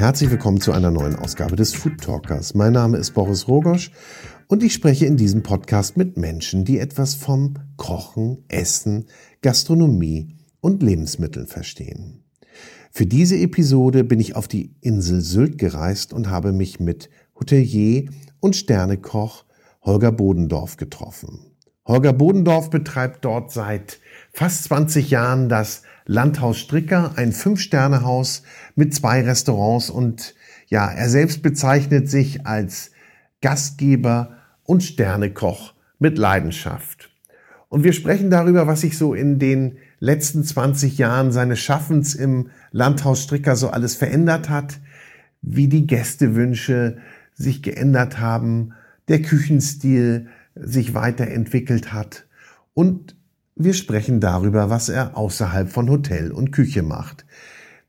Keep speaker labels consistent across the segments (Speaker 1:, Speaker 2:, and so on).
Speaker 1: Herzlich willkommen zu einer neuen Ausgabe des Food Talkers. Mein Name ist Boris Rogosch und ich spreche in diesem Podcast mit Menschen, die etwas vom Kochen, Essen, Gastronomie und Lebensmitteln verstehen. Für diese Episode bin ich auf die Insel Sylt gereist und habe mich mit Hotelier und Sternekoch Holger Bodendorf getroffen. Holger Bodendorf betreibt dort seit fast 20 Jahren das Landhaus Stricker, ein Fünf-Sterne-Haus mit zwei Restaurants und ja, er selbst bezeichnet sich als Gastgeber und Sternekoch mit Leidenschaft. Und wir sprechen darüber, was sich so in den letzten 20 Jahren seines Schaffens im Landhaus Stricker so alles verändert hat, wie die Gästewünsche sich geändert haben, der Küchenstil, sich weiterentwickelt hat. Und wir sprechen darüber, was er außerhalb von Hotel und Küche macht.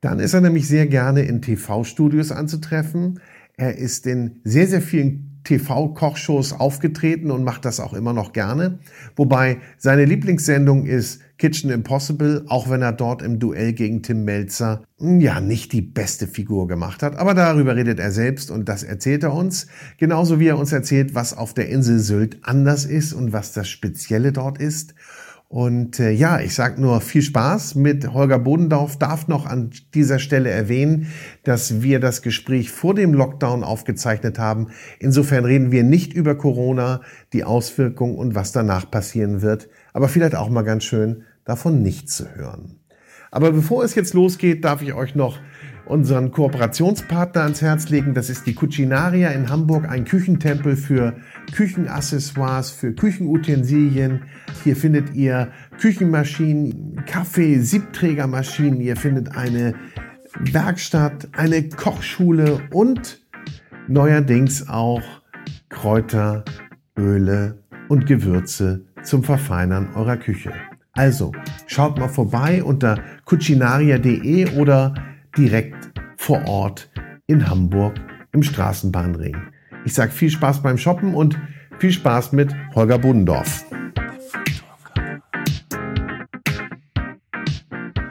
Speaker 1: Dann ist er nämlich sehr gerne in TV-Studios anzutreffen. Er ist in sehr, sehr vielen TV-Kochshows aufgetreten und macht das auch immer noch gerne. Wobei seine Lieblingssendung ist Kitchen Impossible, auch wenn er dort im Duell gegen Tim Melzer hm, ja nicht die beste Figur gemacht hat. Aber darüber redet er selbst und das erzählt er uns. Genauso wie er uns erzählt, was auf der Insel Sylt anders ist und was das Spezielle dort ist. Und äh, ja, ich sage nur viel Spaß mit Holger Bodendorf. Darf noch an dieser Stelle erwähnen, dass wir das Gespräch vor dem Lockdown aufgezeichnet haben. Insofern reden wir nicht über Corona, die Auswirkungen und was danach passieren wird. Aber vielleicht auch mal ganz schön, davon nichts zu hören. Aber bevor es jetzt losgeht, darf ich euch noch unseren Kooperationspartner ans Herz legen. Das ist die Cucinaria in Hamburg, ein Küchentempel für Küchenaccessoires, für Küchenutensilien. Hier findet ihr Küchenmaschinen, Kaffee, Siebträgermaschinen. Ihr findet eine Werkstatt, eine Kochschule und neuerdings auch Kräuter, Öle und Gewürze zum Verfeinern eurer Küche. Also schaut mal vorbei unter cucinaria.de oder direkt vor Ort in Hamburg im Straßenbahnring. Ich sage viel Spaß beim Shoppen und viel Spaß mit Holger Bodendorf.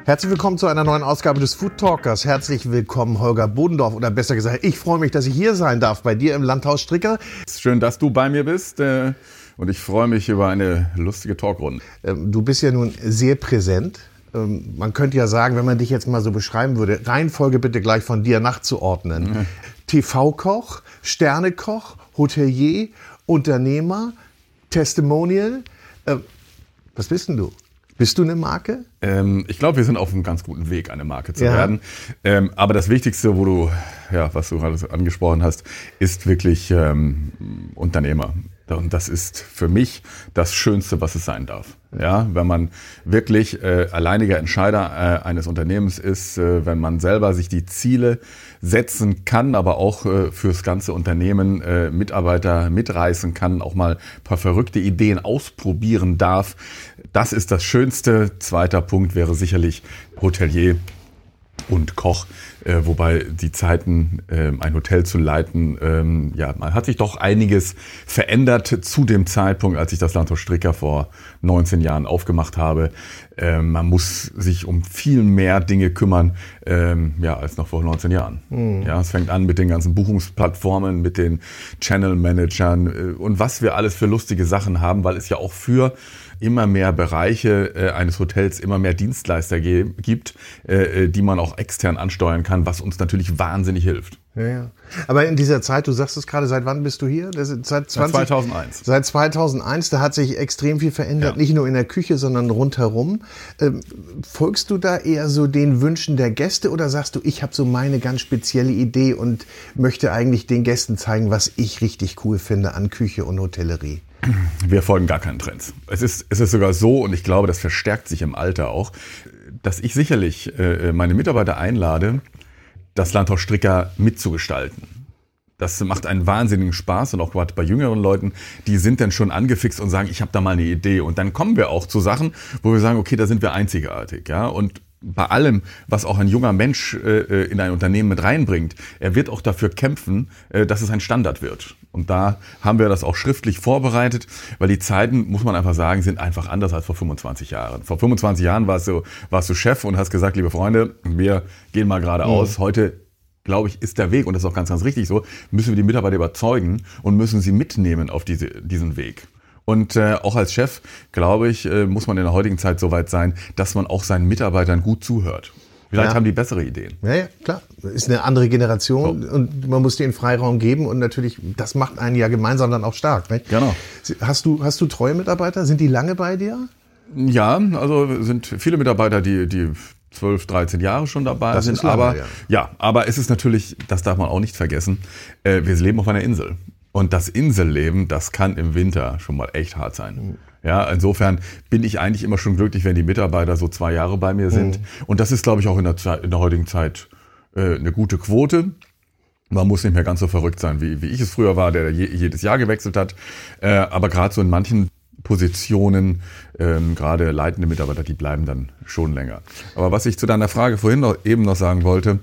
Speaker 1: Herzlich willkommen zu einer neuen Ausgabe des Food Talkers. Herzlich willkommen, Holger Bodendorf. Oder besser gesagt, ich freue mich, dass ich hier sein darf bei dir im Landhaus Stricker.
Speaker 2: Schön, dass du bei mir bist. Äh, und ich freue mich über eine lustige Talkrunde.
Speaker 1: Ähm, du bist ja nun sehr präsent ähm, man könnte ja sagen, wenn man dich jetzt mal so beschreiben würde, Reihenfolge bitte gleich von dir nachzuordnen. Mhm. TV-Koch, Sternekoch, Hotelier, Unternehmer, Testimonial. Äh, was bist denn du? Bist du eine Marke?
Speaker 2: Ähm, ich glaube, wir sind auf einem ganz guten Weg, eine Marke zu ja. werden. Ähm, aber das Wichtigste, wo du, ja, was du gerade angesprochen hast, ist wirklich ähm, Unternehmer. Und das ist für mich das Schönste, was es sein darf. Ja, wenn man wirklich äh, alleiniger Entscheider äh, eines Unternehmens ist, äh, wenn man selber sich die Ziele setzen kann, aber auch äh, fürs ganze Unternehmen äh, Mitarbeiter mitreißen kann, auch mal paar verrückte Ideen ausprobieren darf. Das ist das Schönste. Zweiter Punkt wäre sicherlich Hotelier und Koch, äh, wobei die Zeiten, äh, ein Hotel zu leiten, ähm, ja, man hat sich doch einiges verändert zu dem Zeitpunkt, als ich das Landhaus Stricker vor 19 Jahren aufgemacht habe. Ähm, man muss sich um viel mehr Dinge kümmern, ähm, ja, als noch vor 19 Jahren. Mhm. Ja, es fängt an mit den ganzen Buchungsplattformen, mit den Channel Managern äh, und was wir alles für lustige Sachen haben, weil es ja auch für immer mehr Bereiche äh, eines Hotels, immer mehr Dienstleister gibt, äh, äh, die man auch extern ansteuern kann, was uns natürlich wahnsinnig hilft.
Speaker 1: Ja, ja. Aber in dieser Zeit, du sagst es gerade, seit wann bist du hier?
Speaker 2: Seit, 20, seit 2001.
Speaker 1: Seit 2001, da hat sich extrem viel verändert, ja. nicht nur in der Küche, sondern rundherum. Ähm, folgst du da eher so den Wünschen der Gäste oder sagst du, ich habe so meine ganz spezielle Idee und möchte eigentlich den Gästen zeigen, was ich richtig cool finde an Küche und Hotellerie?
Speaker 2: Wir folgen gar keinen Trends. Es ist, es ist sogar so, und ich glaube, das verstärkt sich im Alter auch, dass ich sicherlich äh, meine Mitarbeiter einlade, das Landhaus Stricker mitzugestalten. Das macht einen wahnsinnigen Spaß und auch gerade bei jüngeren Leuten, die sind dann schon angefixt und sagen, ich habe da mal eine Idee. Und dann kommen wir auch zu Sachen, wo wir sagen, okay, da sind wir einzigartig, ja. Und bei allem, was auch ein junger Mensch äh, äh, in ein Unternehmen mit reinbringt, er wird auch dafür kämpfen, äh, dass es ein Standard wird. Und da haben wir das auch schriftlich vorbereitet, weil die Zeiten, muss man einfach sagen, sind einfach anders als vor 25 Jahren. Vor 25 Jahren warst du, warst du Chef und hast gesagt, liebe Freunde, wir gehen mal geradeaus. Mhm. Heute glaube ich, ist der Weg, und das ist auch ganz, ganz richtig so, müssen wir die Mitarbeiter überzeugen und müssen sie mitnehmen auf diese, diesen Weg. Und äh, auch als Chef, glaube ich, äh, muss man in der heutigen Zeit so weit sein, dass man auch seinen Mitarbeitern gut zuhört. Vielleicht ja. haben die bessere Ideen.
Speaker 1: Ja, ja, klar. Ist eine andere Generation so. und man muss denen Freiraum geben und natürlich, das macht einen ja gemeinsam dann auch stark. Nicht?
Speaker 2: Genau.
Speaker 1: Hast du, hast du treue Mitarbeiter? Sind die lange bei dir?
Speaker 2: Ja, also sind viele Mitarbeiter, die, die 12, 13 Jahre schon dabei das sind. Lange, aber ja. ja. aber es ist natürlich, das darf man auch nicht vergessen, äh, wir leben auf einer Insel. Und das Inselleben, das kann im Winter schon mal echt hart sein. Ja, insofern bin ich eigentlich immer schon glücklich, wenn die Mitarbeiter so zwei Jahre bei mir sind. Mhm. Und das ist, glaube ich, auch in der, Zeit, in der heutigen Zeit äh, eine gute Quote. Man muss nicht mehr ganz so verrückt sein, wie, wie ich es früher war, der je, jedes Jahr gewechselt hat. Äh, aber gerade so in manchen Positionen, ähm, gerade leitende Mitarbeiter, die bleiben dann schon länger. Aber was ich zu deiner Frage vorhin noch, eben noch sagen wollte,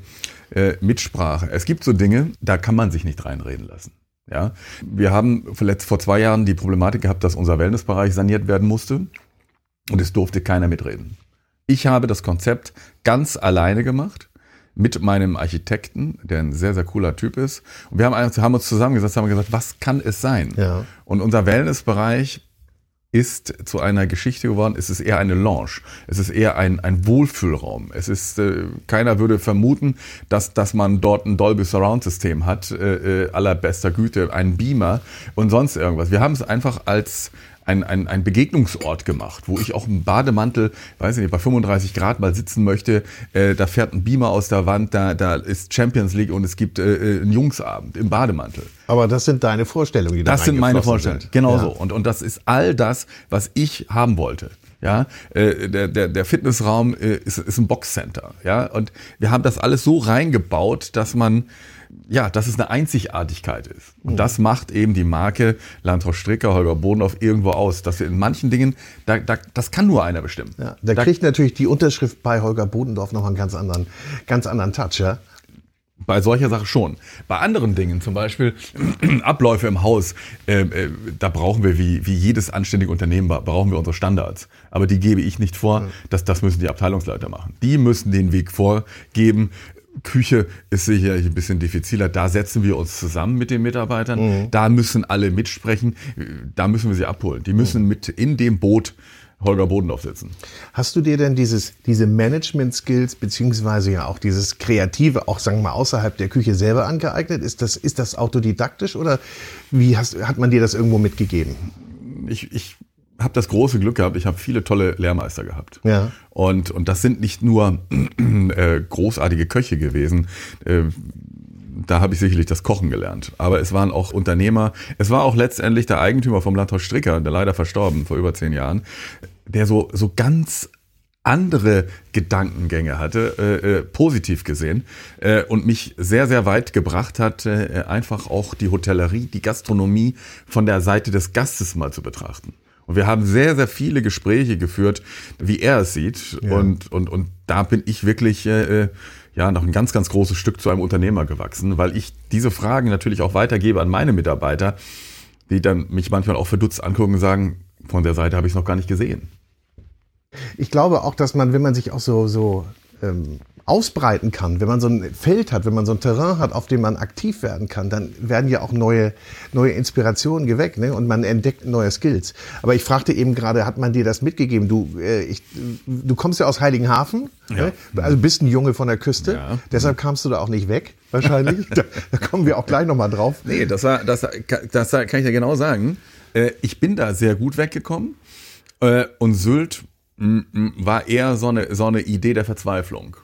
Speaker 2: äh, Mitsprache. Es gibt so Dinge, da kann man sich nicht reinreden lassen. Ja, wir haben vor zwei Jahren die Problematik gehabt, dass unser Wellnessbereich saniert werden musste und es durfte keiner mitreden. Ich habe das Konzept ganz alleine gemacht mit meinem Architekten, der ein sehr, sehr cooler Typ ist. Und wir haben, haben uns zusammengesetzt, haben gesagt, was kann es sein? Ja. Und unser Wellnessbereich ist zu einer Geschichte geworden. Es ist eher eine Lounge. Es ist eher ein, ein Wohlfühlraum. Es ist, äh, keiner würde vermuten, dass, dass man dort ein Dolby Surround System hat, äh, äh allerbester Güte, einen Beamer und sonst irgendwas. Wir haben es einfach als, ein, ein, ein Begegnungsort gemacht, wo ich auch im Bademantel, weiß ich nicht, bei 35 Grad mal sitzen möchte. Äh, da fährt ein Beamer aus der Wand, da, da ist Champions League und es gibt äh, äh einen Jungsabend im Bademantel.
Speaker 1: Aber das sind deine Vorstellungen, die
Speaker 2: da Das sind meine Vorstellungen, sind. genau ja. so. Und, und das ist all das, was ich haben wollte. Ja, äh, der, der, der Fitnessraum äh, ist, ist ein Boxcenter. Ja, und wir haben das alles so reingebaut, dass man ja, dass es eine Einzigartigkeit ist. Und mhm. das macht eben die Marke Landhaus Stricker, Holger Bodendorf irgendwo aus, dass wir in manchen Dingen, da, da, das kann nur einer bestimmen.
Speaker 1: Ja, da, da kriegt natürlich die Unterschrift bei Holger Bodendorf noch einen ganz anderen, ganz anderen Touch, ja?
Speaker 2: Bei solcher Sache schon. Bei anderen Dingen, zum Beispiel Abläufe im Haus, äh, äh, da brauchen wir, wie, wie jedes anständige Unternehmen, brauchen wir unsere Standards. Aber die gebe ich nicht vor, mhm. das, das müssen die Abteilungsleiter machen. Die müssen den Weg vorgeben, Küche ist sicherlich ein bisschen diffiziler. Da setzen wir uns zusammen mit den Mitarbeitern. Mhm. Da müssen alle mitsprechen. Da müssen wir sie abholen. Die müssen mhm. mit in dem Boot Holger Bodendorf sitzen.
Speaker 1: Hast du dir denn dieses, diese Management-Skills beziehungsweise ja auch dieses Kreative, auch sagen wir mal außerhalb der Küche selber angeeignet? Ist das, ist das autodidaktisch oder wie hast, hat man dir das irgendwo mitgegeben?
Speaker 2: Ich, ich habe das große Glück gehabt, ich habe viele tolle Lehrmeister gehabt. Ja. Und, und das sind nicht nur äh, großartige Köche gewesen. Äh, da habe ich sicherlich das Kochen gelernt. Aber es waren auch Unternehmer. Es war auch letztendlich der Eigentümer vom Landhaus Stricker, der leider verstorben vor über zehn Jahren, der so, so ganz andere Gedankengänge hatte, äh, äh, positiv gesehen, äh, und mich sehr, sehr weit gebracht hat, äh, einfach auch die Hotellerie, die Gastronomie von der Seite des Gastes mal zu betrachten. Und wir haben sehr, sehr viele Gespräche geführt, wie er es sieht. Ja. Und, und, und da bin ich wirklich äh, äh, ja noch ein ganz, ganz großes Stück zu einem Unternehmer gewachsen, weil ich diese Fragen natürlich auch weitergebe an meine Mitarbeiter, die dann mich manchmal auch verdutzt angucken und sagen, von der Seite habe ich es noch gar nicht gesehen.
Speaker 1: Ich glaube auch, dass man, wenn man sich auch so, so ähm, ausbreiten kann, wenn man so ein Feld hat, wenn man so ein Terrain hat, auf dem man aktiv werden kann, dann werden ja auch neue, neue Inspirationen geweckt ne? und man entdeckt neue Skills. Aber ich fragte eben gerade, hat man dir das mitgegeben? Du, äh, ich, du kommst ja aus Heiligenhafen, ja. ne? also bist ein Junge von der Küste, ja. deshalb kamst du da auch nicht weg, wahrscheinlich. da, da, kommen wir auch gleich nochmal drauf.
Speaker 2: Nee, das, war, das, das kann ich ja genau sagen. Äh, ich bin da sehr gut weggekommen äh, und Sylt war eher so eine, so eine Idee der Verzweiflung.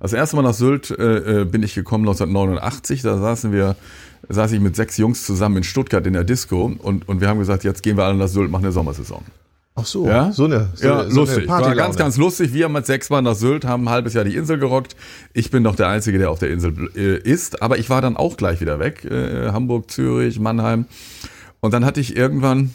Speaker 2: Das erste Mal nach Sylt äh, äh bin ich gekommen 1989. Da saßen wir, saß ich mit sechs Jungs zusammen in Stuttgart in der Disco und, und wir haben gesagt, jetzt gehen wir alle nach Sylt, machen eine Sommersaison.
Speaker 1: Ach so, ja? so eine, so
Speaker 2: ja, so lustig. Eine War ganz, ganz lustig. Wir mit sechs Mal nach Sylt, haben ein halbes Jahr die Insel gerockt. Ich bin doch der Einzige, der auf der Insel äh, ist. Aber ich war dann auch gleich wieder weg. Äh, Hamburg, Zürich, Mannheim. Und dann hatte ich irgendwann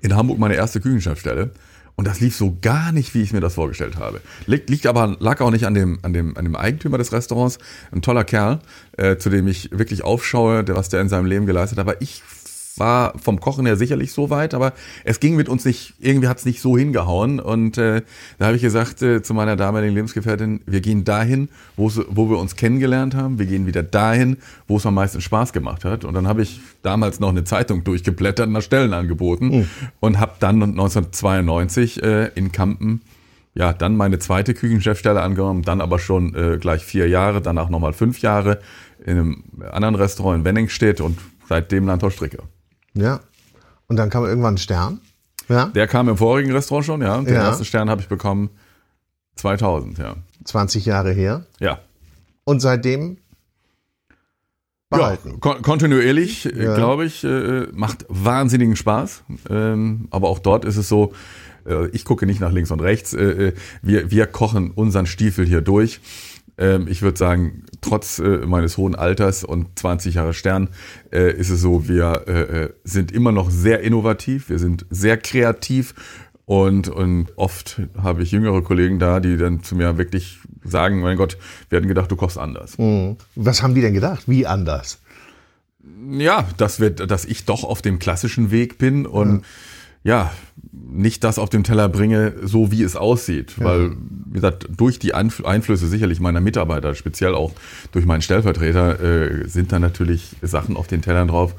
Speaker 2: in Hamburg meine erste Küchenchefstelle. Und das lief so gar nicht, wie ich mir das vorgestellt habe. Liegt, liegt aber, lag auch nicht an dem, an, dem, an dem Eigentümer des Restaurants. Ein toller Kerl, äh, zu dem ich wirklich aufschaue, der, was der in seinem Leben geleistet hat. Aber ich war vom Kochen her sicherlich so weit, aber es ging mit uns nicht, irgendwie hat es nicht so hingehauen. Und äh, da habe ich gesagt äh, zu meiner damaligen Lebensgefährtin, wir gehen dahin, wo wir uns kennengelernt haben, wir gehen wieder dahin, wo es am meisten Spaß gemacht hat. Und dann habe ich damals noch eine Zeitung durchgeblättert nach Stellen angeboten mhm. und habe dann 1992 äh, in Kampen ja, dann meine zweite Küchenchefstelle angenommen, dann aber schon äh, gleich vier Jahre, danach nochmal fünf Jahre in einem anderen Restaurant in Wenningstedt und seitdem Landhaus Stricke.
Speaker 1: Ja. Und dann kam irgendwann ein Stern.
Speaker 2: Ja. Der kam im vorigen Restaurant schon, ja. Den ja. ersten Stern habe ich bekommen 2000, ja.
Speaker 1: 20 Jahre her.
Speaker 2: Ja.
Speaker 1: Und seitdem
Speaker 2: behalten. Ja, kon kontinuierlich, äh, ja. glaube ich, äh, macht wahnsinnigen Spaß. Ähm, aber auch dort ist es so, äh, ich gucke nicht nach links und rechts. Äh, äh wir, wir kochen unseren Stiefel hier durch. Ähm, ich würde sagen, trotz äh, meines hohen Alters und 20 Jahre Stern äh, ist es so, wir äh, sind immer noch sehr innovativ, wir sind sehr kreativ und, und oft habe ich jüngere Kollegen da, die dann zu mir wirklich sagen, mein Gott, wir hätten gedacht, du kochst anders.
Speaker 1: Mhm. Was haben die denn gedacht? Wie anders?
Speaker 2: Ja, dass, wir, dass ich doch auf dem klassischen Weg bin und mhm ja, nicht das auf dem Teller bringe, so wie es aussieht. Ja. Weil, wie gesagt, durch die Einflüsse sicherlich meiner Mitarbeiter, speziell auch durch meinen Stellvertreter, äh, sind da natürlich Sachen auf den Tellern drauf.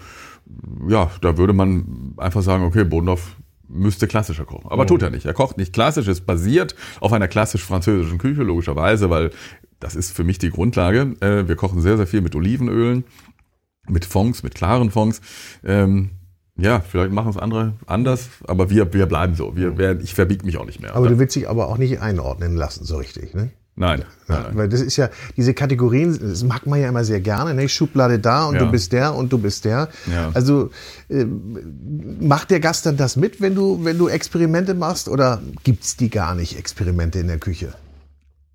Speaker 2: Ja, da würde man einfach sagen, okay, Bodendorf müsste klassischer kochen. Aber oh. tut er nicht. Er kocht nicht klassisch, es basiert auf einer klassisch-französischen Küche, logischerweise, weil das ist für mich die Grundlage. Äh, wir kochen sehr, sehr viel mit Olivenölen, mit Fonds, mit klaren Fonds. Ähm, ja, vielleicht machen es andere anders, aber wir, wir bleiben so. Wir, wir, ich verbiege mich auch nicht mehr.
Speaker 1: Aber du willst dich aber auch nicht einordnen lassen, so richtig, ne?
Speaker 2: Nein,
Speaker 1: nein, nein. Weil das ist ja, diese Kategorien, das mag man ja immer sehr gerne, ne? Schublade da und ja. du bist der und du bist der. Ja. Also äh, macht der Gast dann das mit, wenn du, wenn du Experimente machst oder gibt's die gar nicht, Experimente in der Küche?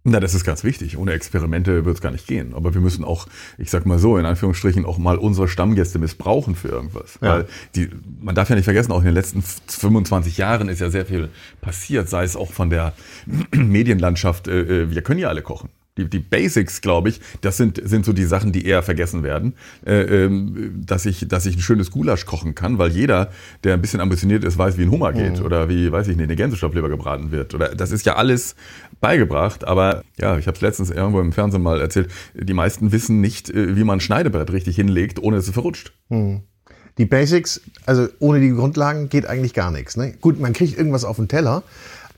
Speaker 2: Na, das ist ganz wichtig. Ohne Experimente wird es gar nicht gehen. Aber wir müssen auch, ich sag mal so, in Anführungsstrichen auch mal unsere Stammgäste missbrauchen für irgendwas. Ja. Weil die, man darf ja nicht vergessen, auch in den letzten 25 Jahren ist ja sehr viel passiert, sei es auch von der Medienlandschaft. Äh, äh, wir können ja alle kochen die, die Basics, glaube ich, das sind, sind so die Sachen, die eher vergessen werden. Äh, ähm, dass, ich, dass ich ein schönes Gulasch kochen kann, weil jeder, der ein bisschen ambitioniert ist, weiß, wie ein Hummer geht mhm. oder wie, weiß ich nicht, eine Gänsestoffleber gebraten wird. Oder das ist ja alles beigebracht. Aber ja, ich habe es letztens irgendwo im Fernsehen mal erzählt, die meisten wissen nicht, äh, wie man ein Schneidebrett richtig hinlegt, ohne dass es verrutscht. Mhm.
Speaker 1: Die Basics, also ohne die Grundlagen geht eigentlich gar nichts. Ne? Gut, man kriegt irgendwas auf den Teller,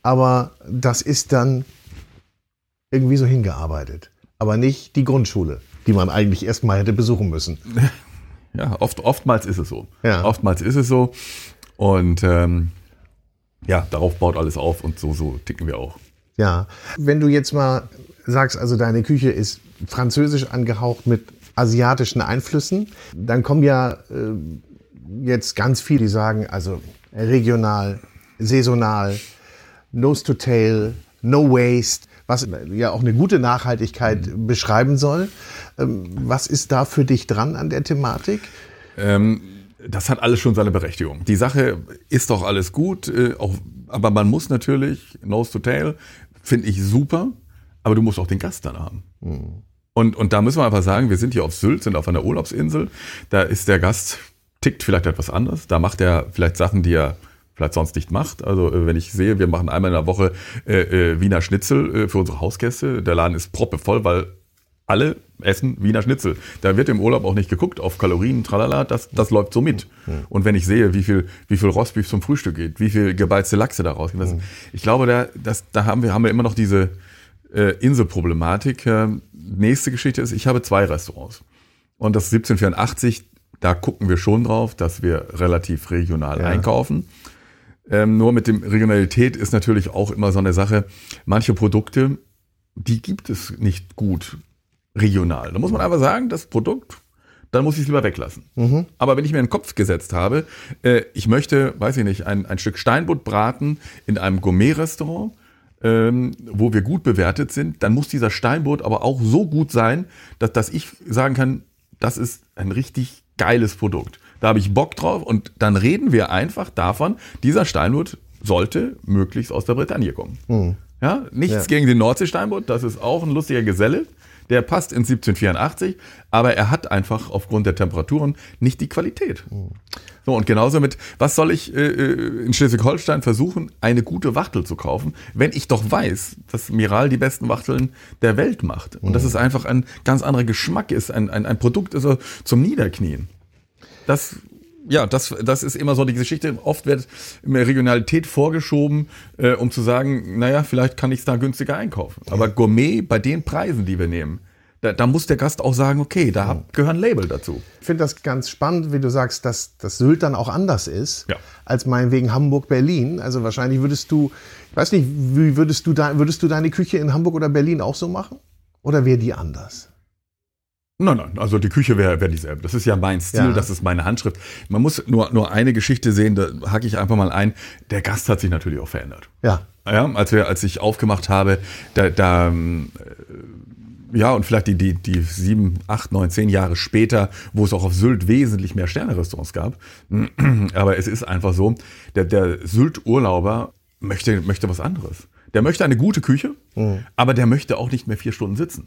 Speaker 1: aber das ist dann irgendwie so hingearbeitet. Aber nicht die Grundschule, die man eigentlich erstmal hätte besuchen müssen.
Speaker 2: Ja, oft, oftmals ist es so. Ja. Oftmals ist es so. Und ähm, ja, darauf baut alles auf und so, so ticken wir auch.
Speaker 1: Ja, wenn du jetzt mal sagst, also deine Küche ist französisch angehaucht mit asiatischen Einflüssen, dann kommen ja äh, jetzt ganz viele, die sagen, also regional, saisonal, nose to tail, no waste was ja auch eine gute Nachhaltigkeit mhm. beschreiben soll. Ähm, was ist da für dich dran an der Thematik?
Speaker 2: Ähm, das hat alles schon seine Berechtigung. Die Sache ist doch alles gut, äh, auch, aber man muss natürlich, Nose to Tail, finde ich super, aber du musst auch den Gast dann haben. Mhm. Und, und da müssen wir einfach sagen, wir sind hier auf Sylt, sind auf einer Urlaubsinsel. Da ist der Gast, tickt vielleicht etwas anders. Da macht er vielleicht Sachen, die er vielleicht sonst nicht macht. Also äh, wenn ich sehe, wir machen einmal in der Woche äh, äh, Wiener Schnitzel äh, für unsere Hausgäste. Der Laden ist proppevoll, weil alle essen Wiener Schnitzel. Da wird im Urlaub auch nicht geguckt auf Kalorien, tralala, das, das läuft so mit. Mhm. Und wenn ich sehe, wie viel, wie viel Rostbeef zum Frühstück geht, wie viel gebeizte Lachse da rausgehen, das, mhm. ich glaube, da, das, da haben wir, haben wir immer noch diese äh, Inselproblematik. Äh, nächste Geschichte ist, ich habe zwei Restaurants. Und das 1784, da gucken wir schon drauf, dass wir relativ regional ja. einkaufen. Ähm, nur mit dem Regionalität ist natürlich auch immer so eine Sache. Manche Produkte, die gibt es nicht gut regional. Da muss man einfach sagen, das Produkt, dann muss ich es lieber weglassen. Mhm. Aber wenn ich mir einen Kopf gesetzt habe, äh, ich möchte, weiß ich nicht, ein, ein Stück Steinbutt braten in einem Gourmet-Restaurant, ähm, wo wir gut bewertet sind, dann muss dieser Steinbutt aber auch so gut sein, dass, dass ich sagen kann, das ist ein richtig geiles Produkt da habe ich Bock drauf und dann reden wir einfach davon, dieser Steinbutt sollte möglichst aus der Bretagne kommen. Mhm. Ja, nichts ja. gegen den Nordseesteinbutt, das ist auch ein lustiger Geselle. Der passt in 1784, aber er hat einfach aufgrund der Temperaturen nicht die Qualität. So, und genauso mit, was soll ich äh, äh, in Schleswig-Holstein versuchen, eine gute Wachtel zu kaufen, wenn ich doch weiß, dass Miral die besten Wachteln der Welt macht. Und dass es einfach ein ganz anderer Geschmack ist, ein, ein, ein Produkt ist zum Niederknien. Das ja, das, das ist immer so die Geschichte. Oft wird mehr Regionalität vorgeschoben, äh, um zu sagen, naja, vielleicht kann ich es da günstiger einkaufen. Aber Gourmet bei den Preisen, die wir nehmen, da, da muss der Gast auch sagen, okay, da
Speaker 1: Mhm.
Speaker 2: gehören Label dazu.
Speaker 1: Ich finde das ganz spannend, wie du sagst, dass das Sylt dann auch anders ist
Speaker 2: Ja.
Speaker 1: als meinetwegen Hamburg, Berlin. Also wahrscheinlich würdest du, ich weiß nicht, wie würdest du da, würdest du deine Küche in Hamburg oder Berlin auch so machen? Oder wäre die anders?
Speaker 2: Nein, nein, also die Küche wäre wär dieselbe. Das ist ja mein Stil,
Speaker 1: Ja.
Speaker 2: das ist meine Handschrift. Man muss nur, nur eine Geschichte sehen, da hacke ich einfach mal ein. Der Gast hat sich natürlich auch verändert.
Speaker 1: Ja.
Speaker 2: Ja, als wir, als ich aufgemacht habe, da, da äh, ja, und vielleicht die, die, die sieben, acht, neun, zehn Jahre später, wo es auch auf Sylt wesentlich mehr Sterne-Restaurants gab. Aber es ist einfach so, der, der Sylt-Urlauber möchte, möchte was anderes. Der möchte eine gute Küche, aber der möchte auch nicht mehr vier Stunden sitzen.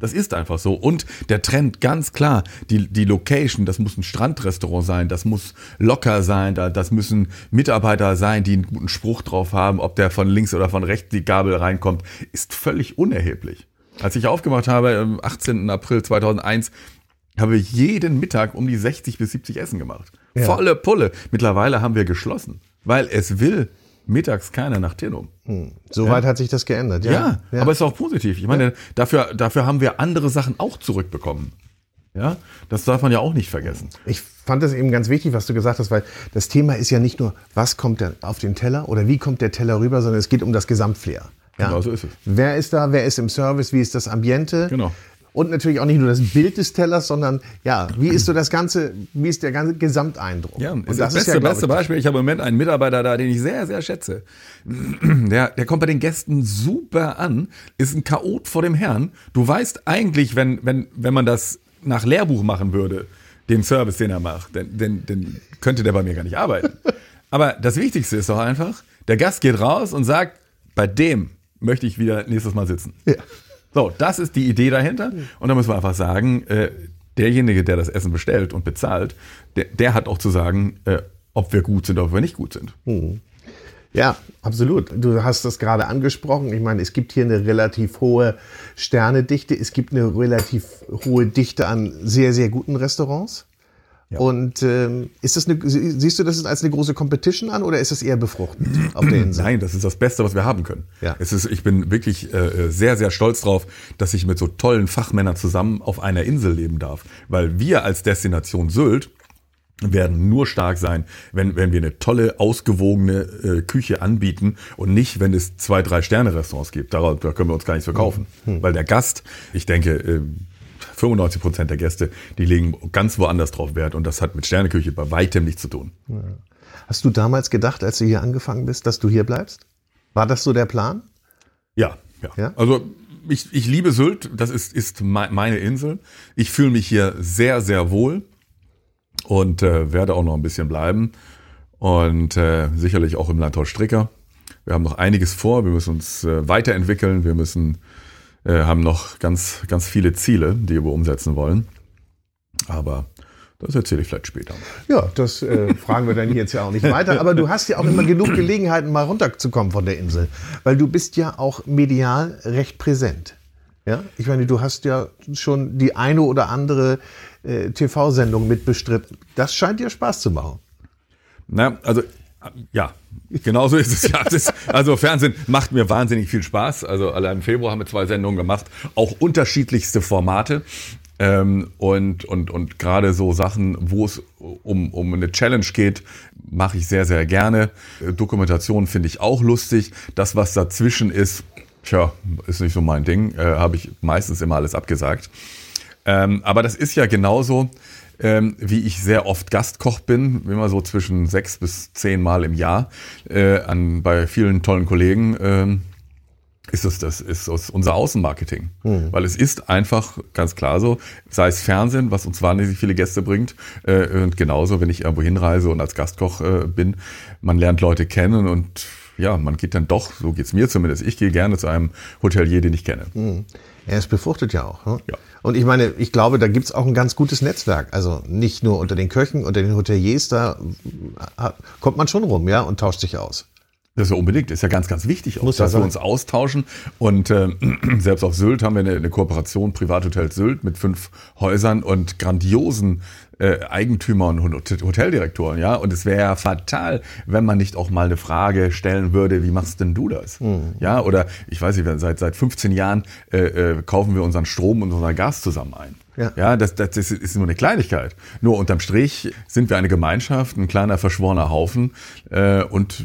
Speaker 2: Das ist einfach so. Und der Trend, ganz klar, die, die Location, das muss ein Strandrestaurant sein, das muss locker sein, da, das müssen Mitarbeiter sein, die einen guten Spruch drauf haben, ob der von links oder von rechts die Gabel reinkommt, ist völlig unerheblich. Als ich aufgemacht habe, am 18. April 2001, habe ich jeden Mittag um die 60 bis 70 Essen gemacht.
Speaker 1: Ja.
Speaker 2: Volle Pulle. Mittlerweile haben wir geschlossen, weil es will mittags keiner nach Tinnum.
Speaker 1: Soweit hat sich das geändert. Ja,
Speaker 2: Ja, aber es ist auch positiv. Ich meine, dafür, dafür haben wir andere Sachen auch zurückbekommen. Ja, das darf man ja auch nicht vergessen.
Speaker 1: Ich fand das eben ganz wichtig, was du gesagt hast, weil das Thema ist ja nicht nur, was kommt denn auf den Teller oder wie kommt der Teller rüber, sondern es geht um das Gesamtflair. Ja.
Speaker 2: Genau so ist es.
Speaker 1: Wer ist da, wer ist im Service, wie ist das Ambiente?
Speaker 2: Genau.
Speaker 1: Und natürlich auch nicht nur das Bild des Tellers, sondern ja, wie ist so das ganze, wie ist der ganze Gesamteindruck?
Speaker 2: Ja,
Speaker 1: und
Speaker 2: das, das beste,
Speaker 1: glaub
Speaker 2: beste
Speaker 1: ich,
Speaker 2: Beispiel. Ich habe im Moment einen Mitarbeiter da, den ich sehr, sehr schätze. Der, der kommt bei den Gästen super an, ist ein Chaot vor dem Herrn. Du weißt eigentlich, wenn, wenn, wenn man das nach Lehrbuch machen würde, den Service, den er macht, dann, dann, dann könnte der bei mir gar nicht arbeiten. Aber das Wichtigste ist doch einfach, der Gast geht raus und sagt, bei dem möchte ich wieder nächstes Mal sitzen.
Speaker 1: Ja.
Speaker 2: So, das ist die Idee dahinter. Und da müssen wir einfach sagen, äh, derjenige, der das Essen bestellt und bezahlt, der, der hat auch zu sagen, äh, ob wir gut sind ob wir nicht gut sind.
Speaker 1: Ja, absolut. Du hast das gerade angesprochen. Ich meine, es gibt hier eine relativ hohe Sternedichte. Es gibt eine relativ hohe Dichte an sehr, sehr guten Restaurants. Und ähm, ist das eine, siehst du das als eine große Competition an oder ist es eher befruchtend auf der Insel?
Speaker 2: Nein, das ist das Beste, was wir haben können.
Speaker 1: Ja.
Speaker 2: Es ist, ich bin wirklich äh, sehr, sehr stolz drauf, dass ich mit so tollen Fachmännern zusammen auf einer Insel leben darf. Weil wir als Destination Sylt werden nur stark sein, wenn, wenn wir eine tolle, ausgewogene äh, Küche anbieten und nicht, wenn es zwei, drei Sterne-Restaurants gibt. Darauf, da können wir uns gar nichts verkaufen. Weil der Gast, ich denke, äh, 95 Prozent der Gäste, die legen ganz woanders drauf Wert und das hat mit Sterneküche bei weitem nichts zu tun.
Speaker 1: Hast du damals gedacht, als du hier angefangen bist, dass du hier bleibst? War das so der Plan?
Speaker 2: Ja, ja.
Speaker 1: Ja?
Speaker 2: Also ich, ich liebe Sylt, das ist, ist mei- meine Insel. Ich fühle mich hier sehr, sehr wohl und äh, werde auch noch ein bisschen bleiben. Und äh, sicherlich auch im Landhaus Stricker. Wir haben noch einiges vor, wir müssen uns äh, weiterentwickeln, wir müssen, äh, haben noch ganz, ganz viele Ziele, die wir umsetzen wollen. Aber das erzähle ich vielleicht später.
Speaker 1: Ja, das äh, fragen wir dann jetzt ja auch nicht weiter. Aber du hast ja auch immer genug Gelegenheiten, mal runterzukommen von der Insel. Weil du bist ja auch medial recht präsent. Ja? Ich meine, du hast ja schon die eine oder andere äh, TV-Sendung mitbestritten. Das scheint dir Spaß zu machen.
Speaker 2: Na, also ja, genau so ist es ja. Das, also Fernsehen macht mir wahnsinnig viel Spaß. Also allein im Februar haben wir zwei Sendungen gemacht, auch unterschiedlichste Formate. Ähm, und und, und gerade so Sachen, wo es um, um eine Challenge geht, mache ich sehr, sehr gerne. Äh, Dokumentation finde ich auch lustig. Das, was dazwischen ist, tja, ist nicht so mein Ding. Äh, Habe ich meistens immer alles abgesagt. Ähm, aber das ist ja genauso, ähm, wie ich sehr oft Gastkoch bin, immer so zwischen sechs bis zehn Mal im Jahr äh, an, bei vielen tollen Kollegen. Ähm, ist das, das ist das unser Außenmarketing. Weil es ist einfach ganz klar so, sei es Fernsehen, was uns wahnsinnig viele Gäste bringt, äh, und genauso, wenn ich irgendwo hinreise und als Gastkoch äh, bin, man lernt Leute kennen und ja, man geht dann doch, so geht's mir zumindest, ich gehe gerne zu einem Hotelier, den ich kenne.
Speaker 1: Er ist befruchtet ja auch. Ne?
Speaker 2: Ja.
Speaker 1: Und ich meine, ich glaube, da gibt's auch ein ganz gutes Netzwerk. Also nicht nur unter den Köchen, unter den Hoteliers, da äh, kommt man schon rum, ja, und tauscht sich aus.
Speaker 2: Das ist ja unbedingt, ist ja ganz, ganz wichtig, auch,
Speaker 1: Muss ja
Speaker 2: dass wir
Speaker 1: sein.
Speaker 2: uns austauschen. Und äh, selbst auf Sylt haben wir eine, eine Kooperation Privathotel Sylt mit fünf Häusern und grandiosen äh, Eigentümern und Hot- Hoteldirektoren, ja. Und es wäre ja fatal, wenn man nicht auch mal eine Frage stellen würde, wie machst denn du das?
Speaker 1: Mhm.
Speaker 2: Ja, oder ich weiß nicht, seit seit 15 Jahren äh, äh, kaufen wir unseren Strom und unser Gas zusammen ein.
Speaker 1: Ja.
Speaker 2: Ja, das, das ist, ist nur eine Kleinigkeit. Nur unterm Strich sind wir eine Gemeinschaft, ein kleiner verschworener Haufen äh, und